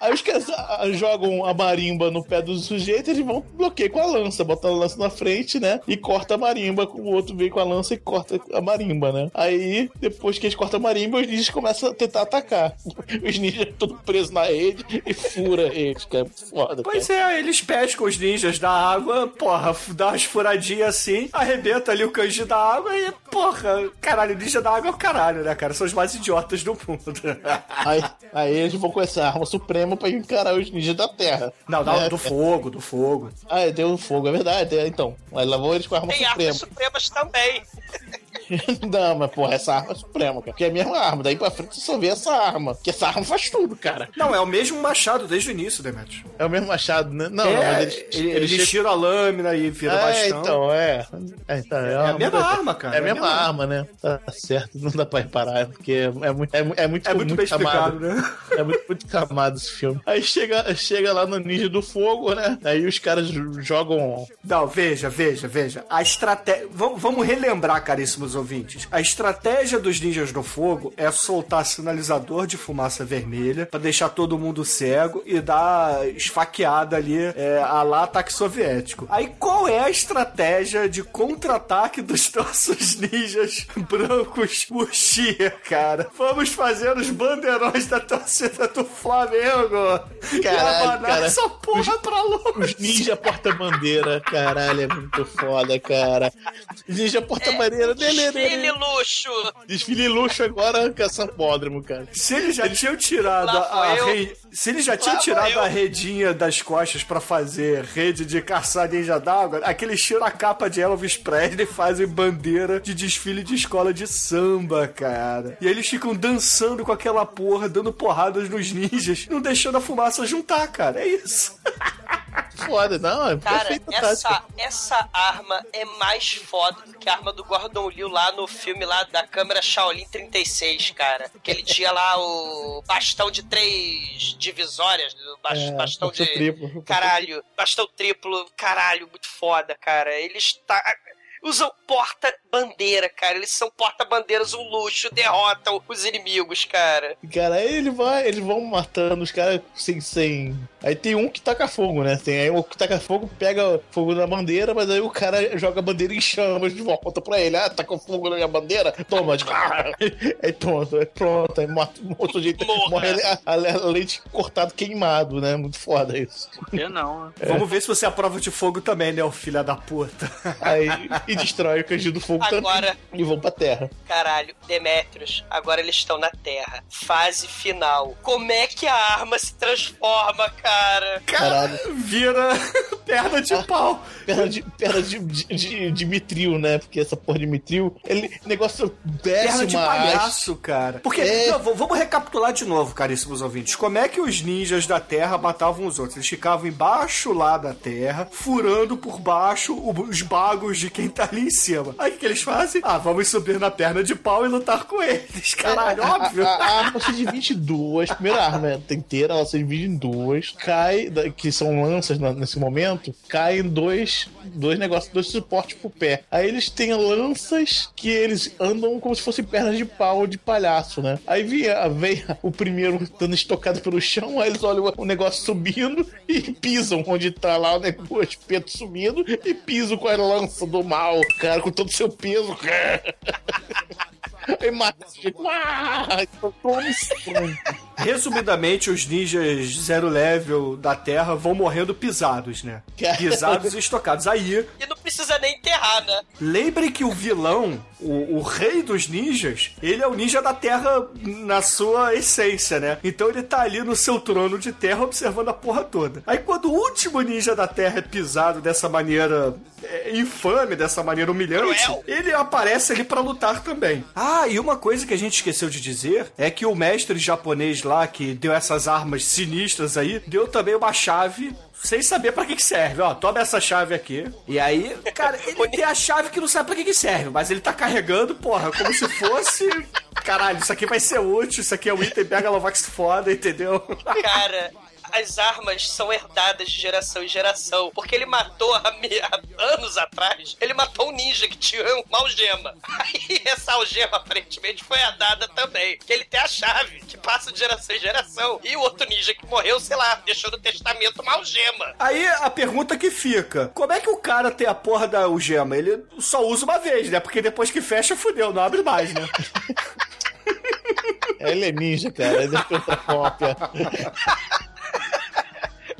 Aí os caras ah, jogam a marimba no pé do sujeito, eles vão bloquear com a lança, botam a lança na frente, né? E corta a marimba, o outro vem com a lança e corta a marimba, né? Aí, depois que eles cortam a marimba, os ninjas começam a tentar atacar. Os ninjas todos presos na rede e fura eles, cara. Foda, Pois cara. é, eles pescam os ninjas da água, porra, dá umas furadinhas assim, arrebenta ali o kanji da água e, porra, caralho, ninja da água é o caralho, né, cara? São os mais idiotas do mundo. Aí, aí eles vão com essa arma suprema pra encarar os ninjas da terra. Não, Né? do fogo, do fogo. Ah, é, deu fogo, é verdade. é, então, lá vão eles com a arma Tem suprema. armas supremas também. Não, mas porra, essa arma é suprema, cara. Porque é a mesma arma. Daí pra frente você só vê essa arma. Que essa arma faz tudo, cara. Não, é o mesmo machado desde o início, Demetrio. É o mesmo machado, né? Não, é, não, mas eles, eles, chegam- tiram a lâmina e viram É, bastão. então, é. É, então, é, a uma mesma muda- arma, cara, É a mesma arma, né? Tá certo, não dá pra reparar, porque é, é muito, é, é muito, É muito bem explicado, né? É muito, muito camado esse filme. Aí chega, chega lá no Ninja do Fogo, né? Aí os caras jogam. Não, veja, veja, veja. A estratégia. Vamos relembrar, caríssimos ouvintes. A estratégia dos ninjas do fogo é soltar sinalizador de fumaça vermelha pra deixar todo mundo cego e dar esfaqueada ali é, a lá ataque soviético. Aí qual é a estratégia de contra-ataque dos nossos ninjas brancos Uchiha, cara? Vamos fazer os bandeirões da torcida do Flamengo. e Caralho, abanar cara. essa porra pra longe. Os ninja porta-bandeira, caralho, é muito foda, cara. Ninja porta-bandeira, Desfile luxo. Desfile luxo agora com essa bódromo, cara. Se eles já tinham tirado Lá a, re- se eles já vou tirado eu. a redinha das costas pra fazer rede de caçar ninja d'água, aqueles tiram a capa de Elvis Presley e fazem bandeira de desfile de escola de samba, cara. E aí eles ficam dançando com aquela porra, dando porradas nos ninjas, não deixando a fumaça juntar, cara. É isso. Foda, não, é Cara, perfeita essa, tática. essa arma é mais foda do que a arma do Gordon Liu lá no filme lá da câmera Shaolin 36, cara. Que ele tinha lá o bastão de três divisórias, bas- É, bastão bastão de... triplo. Caralho, bastão triplo, caralho, muito foda, cara. Eles tá... Usam porta-bandeira, cara. Eles são porta-bandeiras, um luxo, derrotam os inimigos, cara. Cara, aí ele vai, eles vão matando os caras sem, sem. Aí tem um que taca fogo, né? Tem aí o que taca fogo, pega fogo na bandeira, mas aí o cara joga a bandeira em chamas de volta pra ele. Ah, tacou fogo na minha bandeira? Toma, tipo, aí pronto, aí pronto, aí mata o outro jeito, morre a, a, a leite cortado queimado, né? Muito foda isso. Eu não, né? Vamos ver se você é a prova de fogo também, né, o filho da puta. Aí, e destrói o canjido do fogo Agora- também. E vão pra terra. Caralho, Demetrius, agora eles estão na Terra. Fase final. Como é que a arma se transforma, cara? Caralho. Vira perna de pau. Perna de, perna de, de, de, de mitril, né? Porque essa porra de mitril, ele negócio desce Perna de palhaço, cara. Porque, É. não, vamos recapitular de novo, caríssimos ouvintes. Como é que os ninjas da Terra matavam os outros? Eles ficavam embaixo lá da Terra, furando por baixo os bagos de quem tá ali em cima. Aí o que eles fazem? Ah, vamos subir na perna de pau e lutar com eles. Caralho, É, a, óbvio. A, a arma se divide em duas. A primeira arma é inteira, ela se divide em duas. Cai, que são lanças nesse momento, cai em dois, dois negócios, dois suportes pro pé. Aí eles têm lanças que eles andam como se fossem pernas de pau de palhaço, né? Aí vem, o primeiro dando estocado pelo chão, aí eles olham o negócio subindo e pisam onde tá lá o negócio, o espeto subindo e pisam com a lança do mal, cara, com todo o seu peso. Aí mata a gente. Ah, toma sangue. Resumidamente, os ninjas zero level da Terra vão morrendo pisados, né? Pisados e estocados. Aí, E não precisa nem enterrar, né? Lembre que o vilão, o, o rei dos ninjas, ele é o ninja da terra na sua essência, né? Então ele tá ali no seu trono de terra observando a porra toda. Aí quando o último ninja da terra é pisado dessa maneira é, infame, dessa maneira humilhante, ele aparece ali pra lutar também. Ah, e uma coisa que a gente esqueceu de dizer é que o mestre japonês lá que deu essas armas sinistras aí, deu também uma chave sem saber pra que que serve. Ó, toma essa chave aqui. E aí, cara, ele tem a chave que não sabe pra que que serve, mas ele tá carregando, porra, como se fosse... Caralho, isso aqui vai ser útil, isso aqui é um item Megalovax foda, entendeu? Cara, as armas são herdadas de geração em geração. Porque ele matou há, anos atrás, ele matou um ninja que tinha uma algema. Aí essa algema aparentemente foi herdada também. Que ele tem a chave, que passa de geração em geração. E o outro ninja que morreu, sei lá, deixou no testamento uma algema. Aí a pergunta que fica: como é que o cara tem a porra da algema? Ele só usa uma vez, né? Porque depois que fecha, fudeu, não abre mais, né? Ele é ninja, cara. Ele é outra cópia.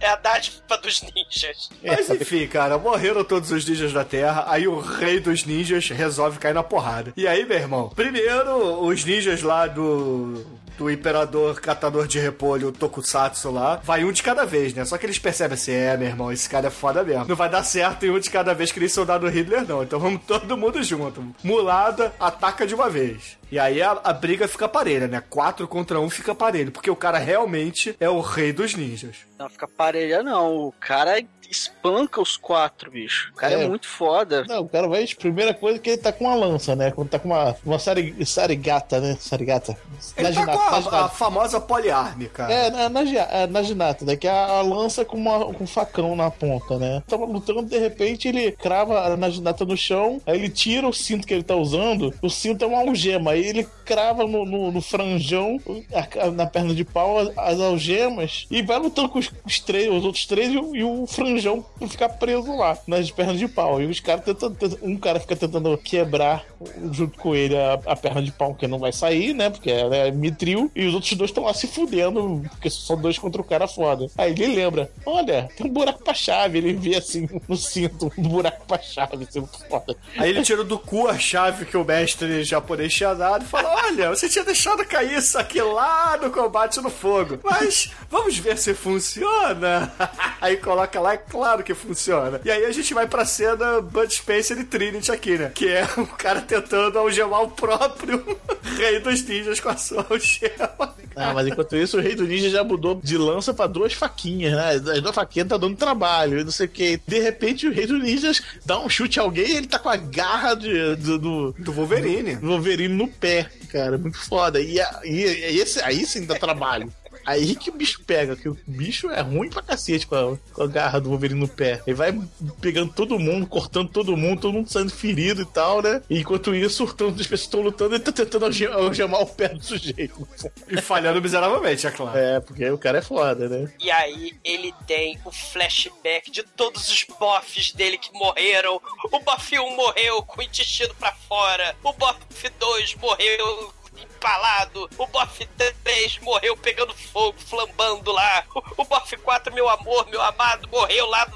É a dádiva dos ninjas. Mas enfim, cara, morreram todos os ninjas da Terra. Aí o rei dos ninjas resolve cair na porrada. E aí, meu irmão, primeiro os ninjas lá do. Do imperador catador de repolho, Tokusatsu lá, vai um de cada vez, né? Só que eles percebem assim: é, meu irmão, esse cara é foda mesmo. Não vai dar certo em um de cada vez que nem soldado Hitler, não. Então vamos todo mundo junto. Mulada, ataca de uma vez. E aí a, a briga fica parelha, né? Quatro contra um fica parelho, porque o cara realmente é o rei dos ninjas. Não fica parelha, não. O cara espanca os quatro, bicho. O cara é, É. muito foda. Não, o cara vai. Primeira coisa é que ele tá com uma lança, né? Quando tá com uma, uma sari- sarigata, né? Sarigata. Ele tá com a, a famosa poliarme, cara. É, na, na, na ginata, né? Que é a, a lança com, uma, com um facão na ponta, né? Tava lutando, de repente ele crava na ginata no chão, aí ele tira o cinto que ele tá usando, o cinto é uma algema, aí ele crava no, no, no franjão, a- a- na perna de pau, as, as algemas, e vai lutando com os, os três, os outros três, e, o- e o franjão pra ficar preso lá, nas pernas de pau. E os caras tentando, tentando- um cara fica tentando quebrar junto com ele a, a perna de pau, que não vai sair, né? Porque ela é mitril, e os outros dois estão lá se fudendo, porque são dois contra o cara foda. Aí ele lembra: olha, tem um buraco pra chave. Ele vê assim no cinto, um buraco pra chave, muito foda. Aí ele tira do cu a chave que o mestre japonês tinha dado e fala: Olha, você tinha deixado cair isso aqui lá no combate no fogo. Mas vamos ver se funciona. Aí coloca lá, claro que funciona. E aí a gente vai pra cena Bud Spencer e Trinity aqui, né? Que é o cara tentando algemar o próprio rei dos ninjas com a sua algema. Ah, mas enquanto isso, o rei do ninja já mudou de lança pra duas faquinhas, né? As duas faquinhas tá dando trabalho, e não sei o que. De repente, o rei do ninja dá um chute a alguém e ele tá com a garra de- do, do, do Wolverine. Do Wolverine no pé, cara. Muito foda. E, e, e esse, aí sim dá trabalho. Aí que o bicho pega, que o bicho é ruim pra cacete com a, com a garra do Wolverine no pé. Ele vai pegando todo mundo, cortando todo mundo, todo mundo saindo ferido e tal, né? E enquanto isso, todas as pessoas estão lutando, ele tá tentando alge- algemar o pé do sujeito. E falhando miseravelmente, é claro. É, porque o cara é foda, né? E aí ele tem o flashback de todos os buffs dele que morreram. O buff 1 morreu com o intestino pra fora. O buff 2 morreu empalado. O buff 3 morreu pegando fogo, flambando lá. O, o buff 4, meu amor, meu amado, morreu lá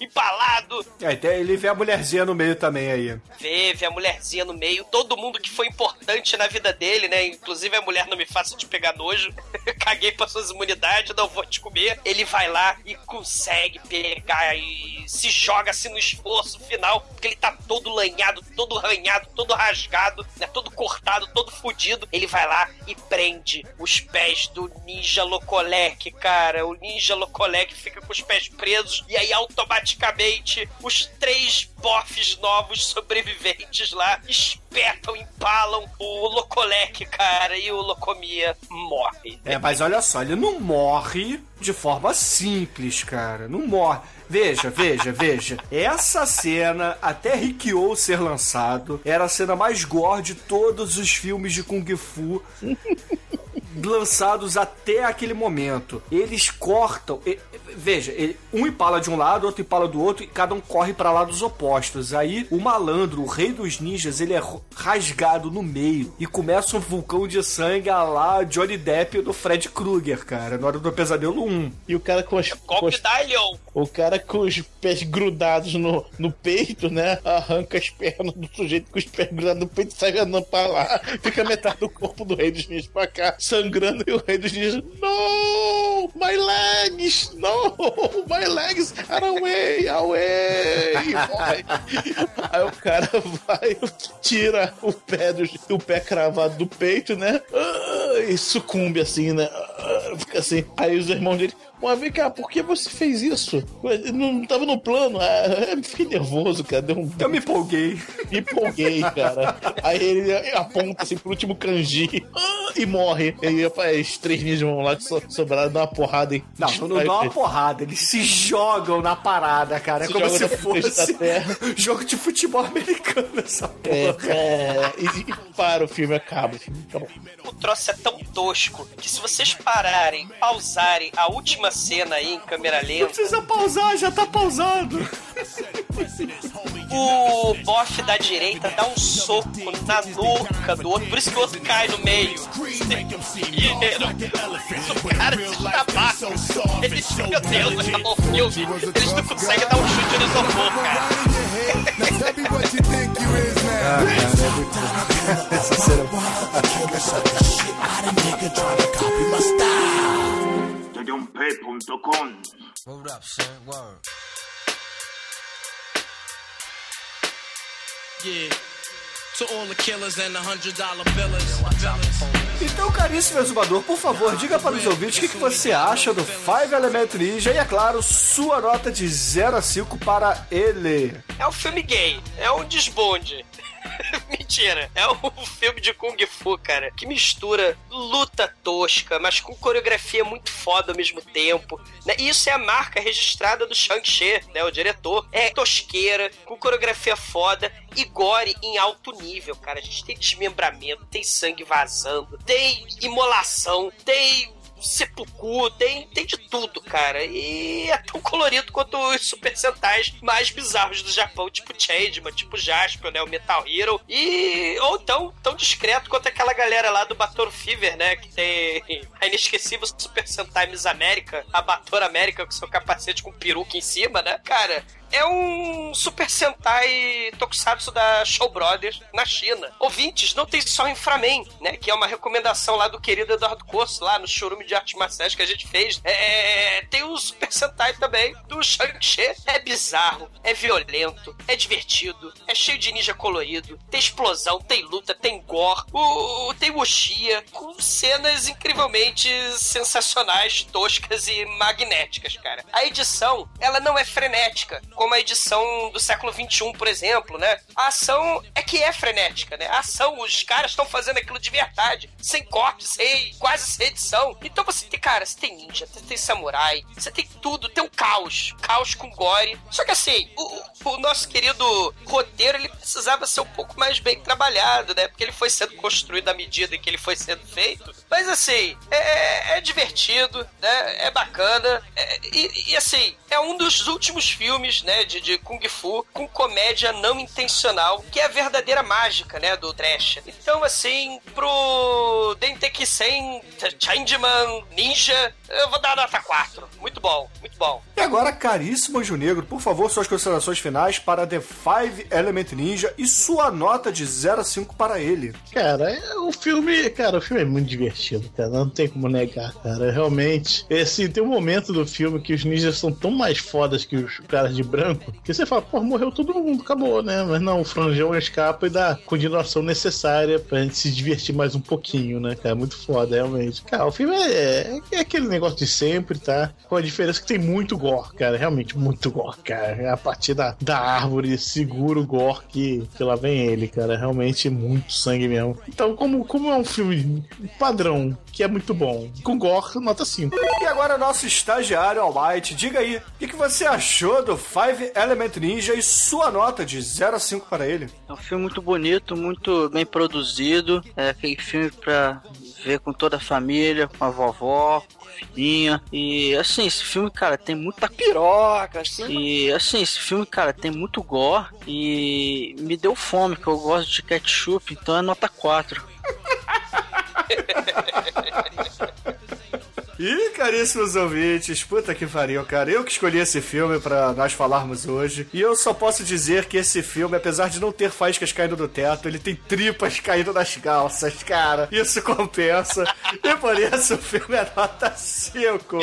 embalado. É, ele vê a mulherzinha no meio também aí. Vê, vê a mulherzinha no meio, todo mundo que foi importante na vida dele, né? Inclusive a mulher não me faça te pegar nojo. Caguei pra suas imunidades, não vou te comer. Ele vai lá e consegue pegar e se joga assim no esforço final, porque ele tá todo lanhado, todo arranhado, todo rasgado, né? Todo cortado, todo fudido. Ele vai lá e prende os pés do Ninja Locolec, cara. O Ninja Locolec fica com os pés presos e aí automaticamente os três bofs novos sobreviventes lá espetam, empalam o Locolec, cara, e o Locomia morre. É, mas olha só, ele não morre de forma simples, cara. Não morre. Veja, veja, veja. Essa cena, até Rikyo ser lançado, era a cena mais gore de todos os filmes de Kung Fu lançados até aquele momento. Eles cortam. e- veja, ele- um empala de um lado, outro empala do outro, e cada um corre para lados opostos. Aí o malandro, o rei dos ninjas, ele é rasgado no meio e começa um vulcão de sangue a lá Johnny Depp do Fred Krueger, cara, na hora do pesadelo 1. E o cara com as. Leon. o cara com os pés grudados no, no peito, né? Arranca as pernas do sujeito com os pés grudados no peito e sai andando pra lá. Fica metade do corpo do rei dos ninjas pra cá, sangrando, e o rei dos ninjas. No! My legs! No! My legs are away! Away! Aí o cara vai, tira o pé, do, o pé cravado do peito, né? Ah, E sucumbe assim, né? Ah, Fica assim. Aí os irmãos dele. Mas vem cá, por que você fez isso? Não, não tava no plano. Ah, eu fiquei nervoso, cara. Deu um... Eu me empolguei. Me empolguei, cara. Aí ele aponta assim pro último kanji ah, e morre. E aí os três ninjas vão lá que so, sobraram, porrada e. Não, não dá uma porrada, eles se jogam na parada, cara. É Se como jogam se fosse jogo de futebol americano essa É, porra. é, e, e para o filme, acaba. o filme, acabou. O troço é tão tosco que se vocês pararem, pausarem a última cena aí em câmera Não lenta, precisa pausar, já tá pausado. O bofe da direita dá um soco na nuca do outro, por isso que o outro cai no meio. O cara se estabaca. Eles, meu Deus, acabou o filme. Eles não conseguem dar um chute no isopor, cara. É Essa cena. Hold up, son. Word. Então, caríssimo exumador, por favor, diga para os ouvintes o que, que você acha do Five Element Ninja e, é claro, sua nota de 0 a 5 para ele. É um filme gay, é um desbonde. Mentira, é um filme de Kung Fu, cara, que mistura luta tosca, mas com coreografia muito foda ao mesmo tempo. Né? E isso é a marca registrada do Shang-Chi, né? O diretor. É tosqueira, com coreografia foda e gore em alto nível, cara. A gente tem desmembramento, tem sangue vazando, tem imolação, tem sepulcro, tem, tem de tudo, cara. E é tão colorido quanto os Super Sentais mais bizarros do Japão, tipo Changeman, tipo Jasper, né? O Metal Hero. E. Ou tão, tão discreto quanto aquela galera lá do Bator Fever, né? Que tem a inesquecível Super Sentai Miss América, a Bator América com seu capacete com peruca em cima, né? Cara, é um Super Sentai Tokusatsu da Show Brothers na China. Ouvintes, não tem só Inframan, né? Que é uma recomendação lá do querido Eduardo Corso, lá no showroom de artes marciais que a gente fez. É, tem o Super Sentai também do Shang-Chi. É bizarro, é violento, é divertido, é cheio de ninja colorido, tem explosão, tem luta, tem gore, o, tem wuxia, com cenas incrivelmente sensacionais, toscas e magnéticas, cara. A edição, ela não é frenética, como a edição do século XXI, por exemplo, né? A ação é que é frenética, né? A ação, os caras estão fazendo aquilo de verdade, sem corte, sem quase sem edição. Então você tem, cara, você tem ninja, você tem samurai, você tem tudo, tem um caos, caos com gore. Só que assim, o, o nosso querido roteiro, ele precisava ser um pouco mais bem trabalhado, né? Porque ele foi sendo construído à medida em que ele foi sendo feito. Mas assim, é, é divertido, né? É bacana. É, e, e, assim, é um dos últimos filmes, né, de, de Kung Fu com comédia não intencional, que é a verdadeira mágica, né, do trash. Então, assim, pro Denteki Sen Changeman Ninja, eu vou dar nota 4. Muito bom, muito bom. E agora, caríssimo Anjo Negro, por favor, suas considerações finais para The Five Element Ninja e sua nota de 0 a 5 para ele. Cara, é- o filme, cara, o filme é muito divertido, cara. Não tem como negar, cara. Realmente. Assim, tem um momento do filme que os ninjas são tão mais fodas que os caras de branco que você fala, pô, morreu todo mundo, acabou, né? Mas não, o franjão escapa e dá a continuação necessária pra gente se divertir mais um pouquinho, né, cara? Muito foda, realmente. Cara, o filme é, é aquele negócio de sempre, tá? Com a diferença que tem muito gore, cara. Realmente muito gore, cara. É A partir da, da árvore segura o gore que, que lá vem ele, cara. Realmente muito sangue mesmo. Então, como, como é um filme padrão, que é muito bom, com gore, nota 5. E agora, nosso estagiário Almighty, diga aí, o que, que você achou do Five Element Ninja e sua nota de 0 a 5 para ele? É um filme muito bonito, muito bem produzido. É aquele filme pra ver com toda a família, com a vovó, com a filhinha. E assim, esse filme, cara, tem muita piroca, assim. E assim, esse filme, cara, tem muito gore e me deu fome, que eu gosto de ketchup, então é nota 4. Ih, caríssimos ouvintes, puta que pariu, cara. Eu que escolhi esse filme pra nós falarmos hoje. E eu só posso dizer que esse filme, apesar de não ter faíscas caindo do teto, ele tem tripas caindo das calças, cara. Isso compensa. e por isso o filme é nota 5.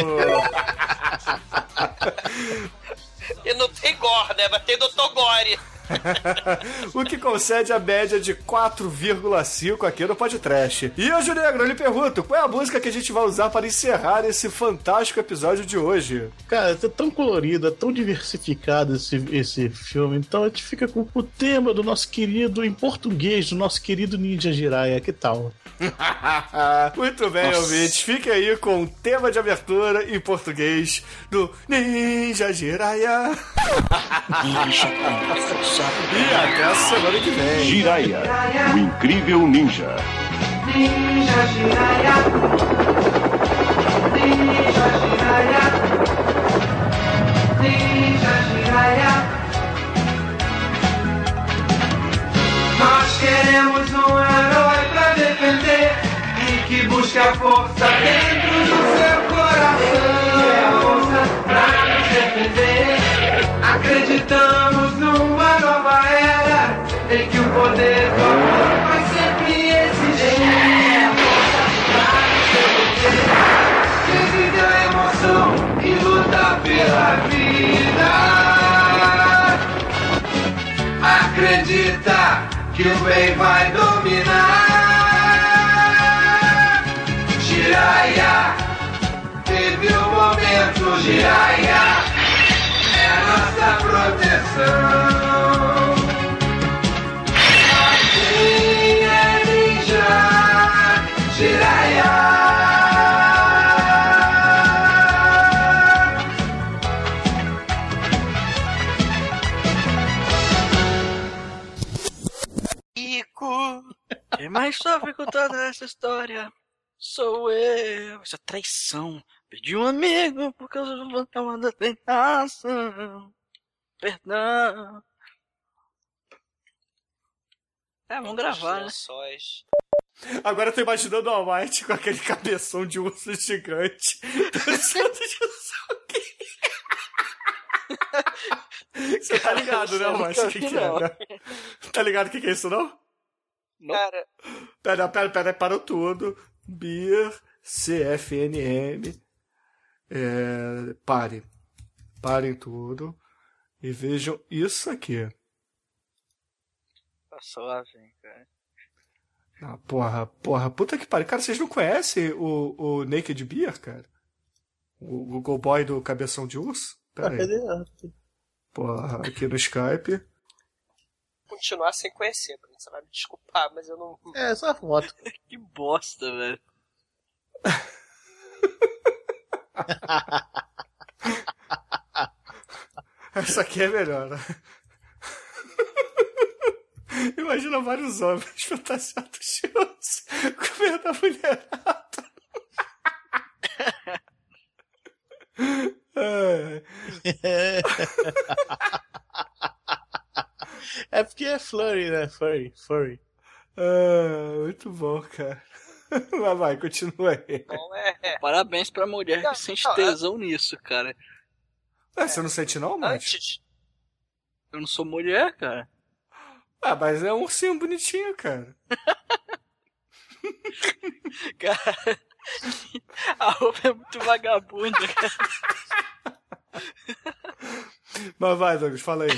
E não tem gore, né? Mas tem Dr. Gore. o que concede a média de 4,5 aqui no podcast. E hoje, Negro, eu lhe pergunto, qual é a música que a gente vai usar para encerrar esse fantástico episódio de hoje? Cara, é tão colorido, é tão diversificado esse, esse filme. Então a gente fica com o tema do nosso querido, em português, do nosso querido Ninja Jiraiya. Que tal? Muito bem, Nossa. ouvintes. Fique aí com o tema de abertura em português do Ninja Jiraiya. E até a semana que vem. Jiraiya, o incrível ninja. Ninja Jiraiya. Ninja Jiraiya. Ninja Jiraiya. Nós queremos um herói pra defender e que busque a força dentro do seu coração. Em que o poder do amor vai sempre existir. Força pra nos defender. Quem viveu a emoção e luta pela vida. Acredita que o bem vai dominar. Jiraiya, teve o momento, Jiraiya, é nossa proteção. Quem sofre com toda essa história sou eu. Essa traição. Perdi um amigo por causa do fantasma da tentação. Perdão. É, vamos gravar, né? Agora eu tô imaginando o Almighty com aquele cabeção de urso gigante. dançando Yusuke. Você tá ligado, né, Almighty? O que, que é, né? Tá ligado o que, que é isso, não? Cara, Pera, pera, pera, parou tudo. Beer, CFNM. É, pare. Parem tudo. E vejam isso aqui. Tá suave, hein, cara. Ah, porra, porra, puta que pariu. Cara, vocês não conhecem o, o Naked Beer, cara? O Google Boy do cabeção de urso? Pera aí. Porra, aqui no Skype. Continuar sem conhecer, Bruno. Você vai me desculpar, mas eu não. É, só a foto. Que bosta, velho. Essa aqui é melhor, né? Imagina vários homens fantasiados de urso comendo a mulherada. Ai. É porque é flurry, né? Furry, furry. Ah, muito bom, cara. Vai, vai, continua aí. Não é. Parabéns pra mulher Não, que sente não, tesão nisso, cara. É, você não sente não, Mate? Antes. Eu não sou mulher, cara. Ah, mas é um ursinho bonitinho, cara. Cara, a roupa é muito vagabunda, cara. Mas vai, Douglas, fala aí.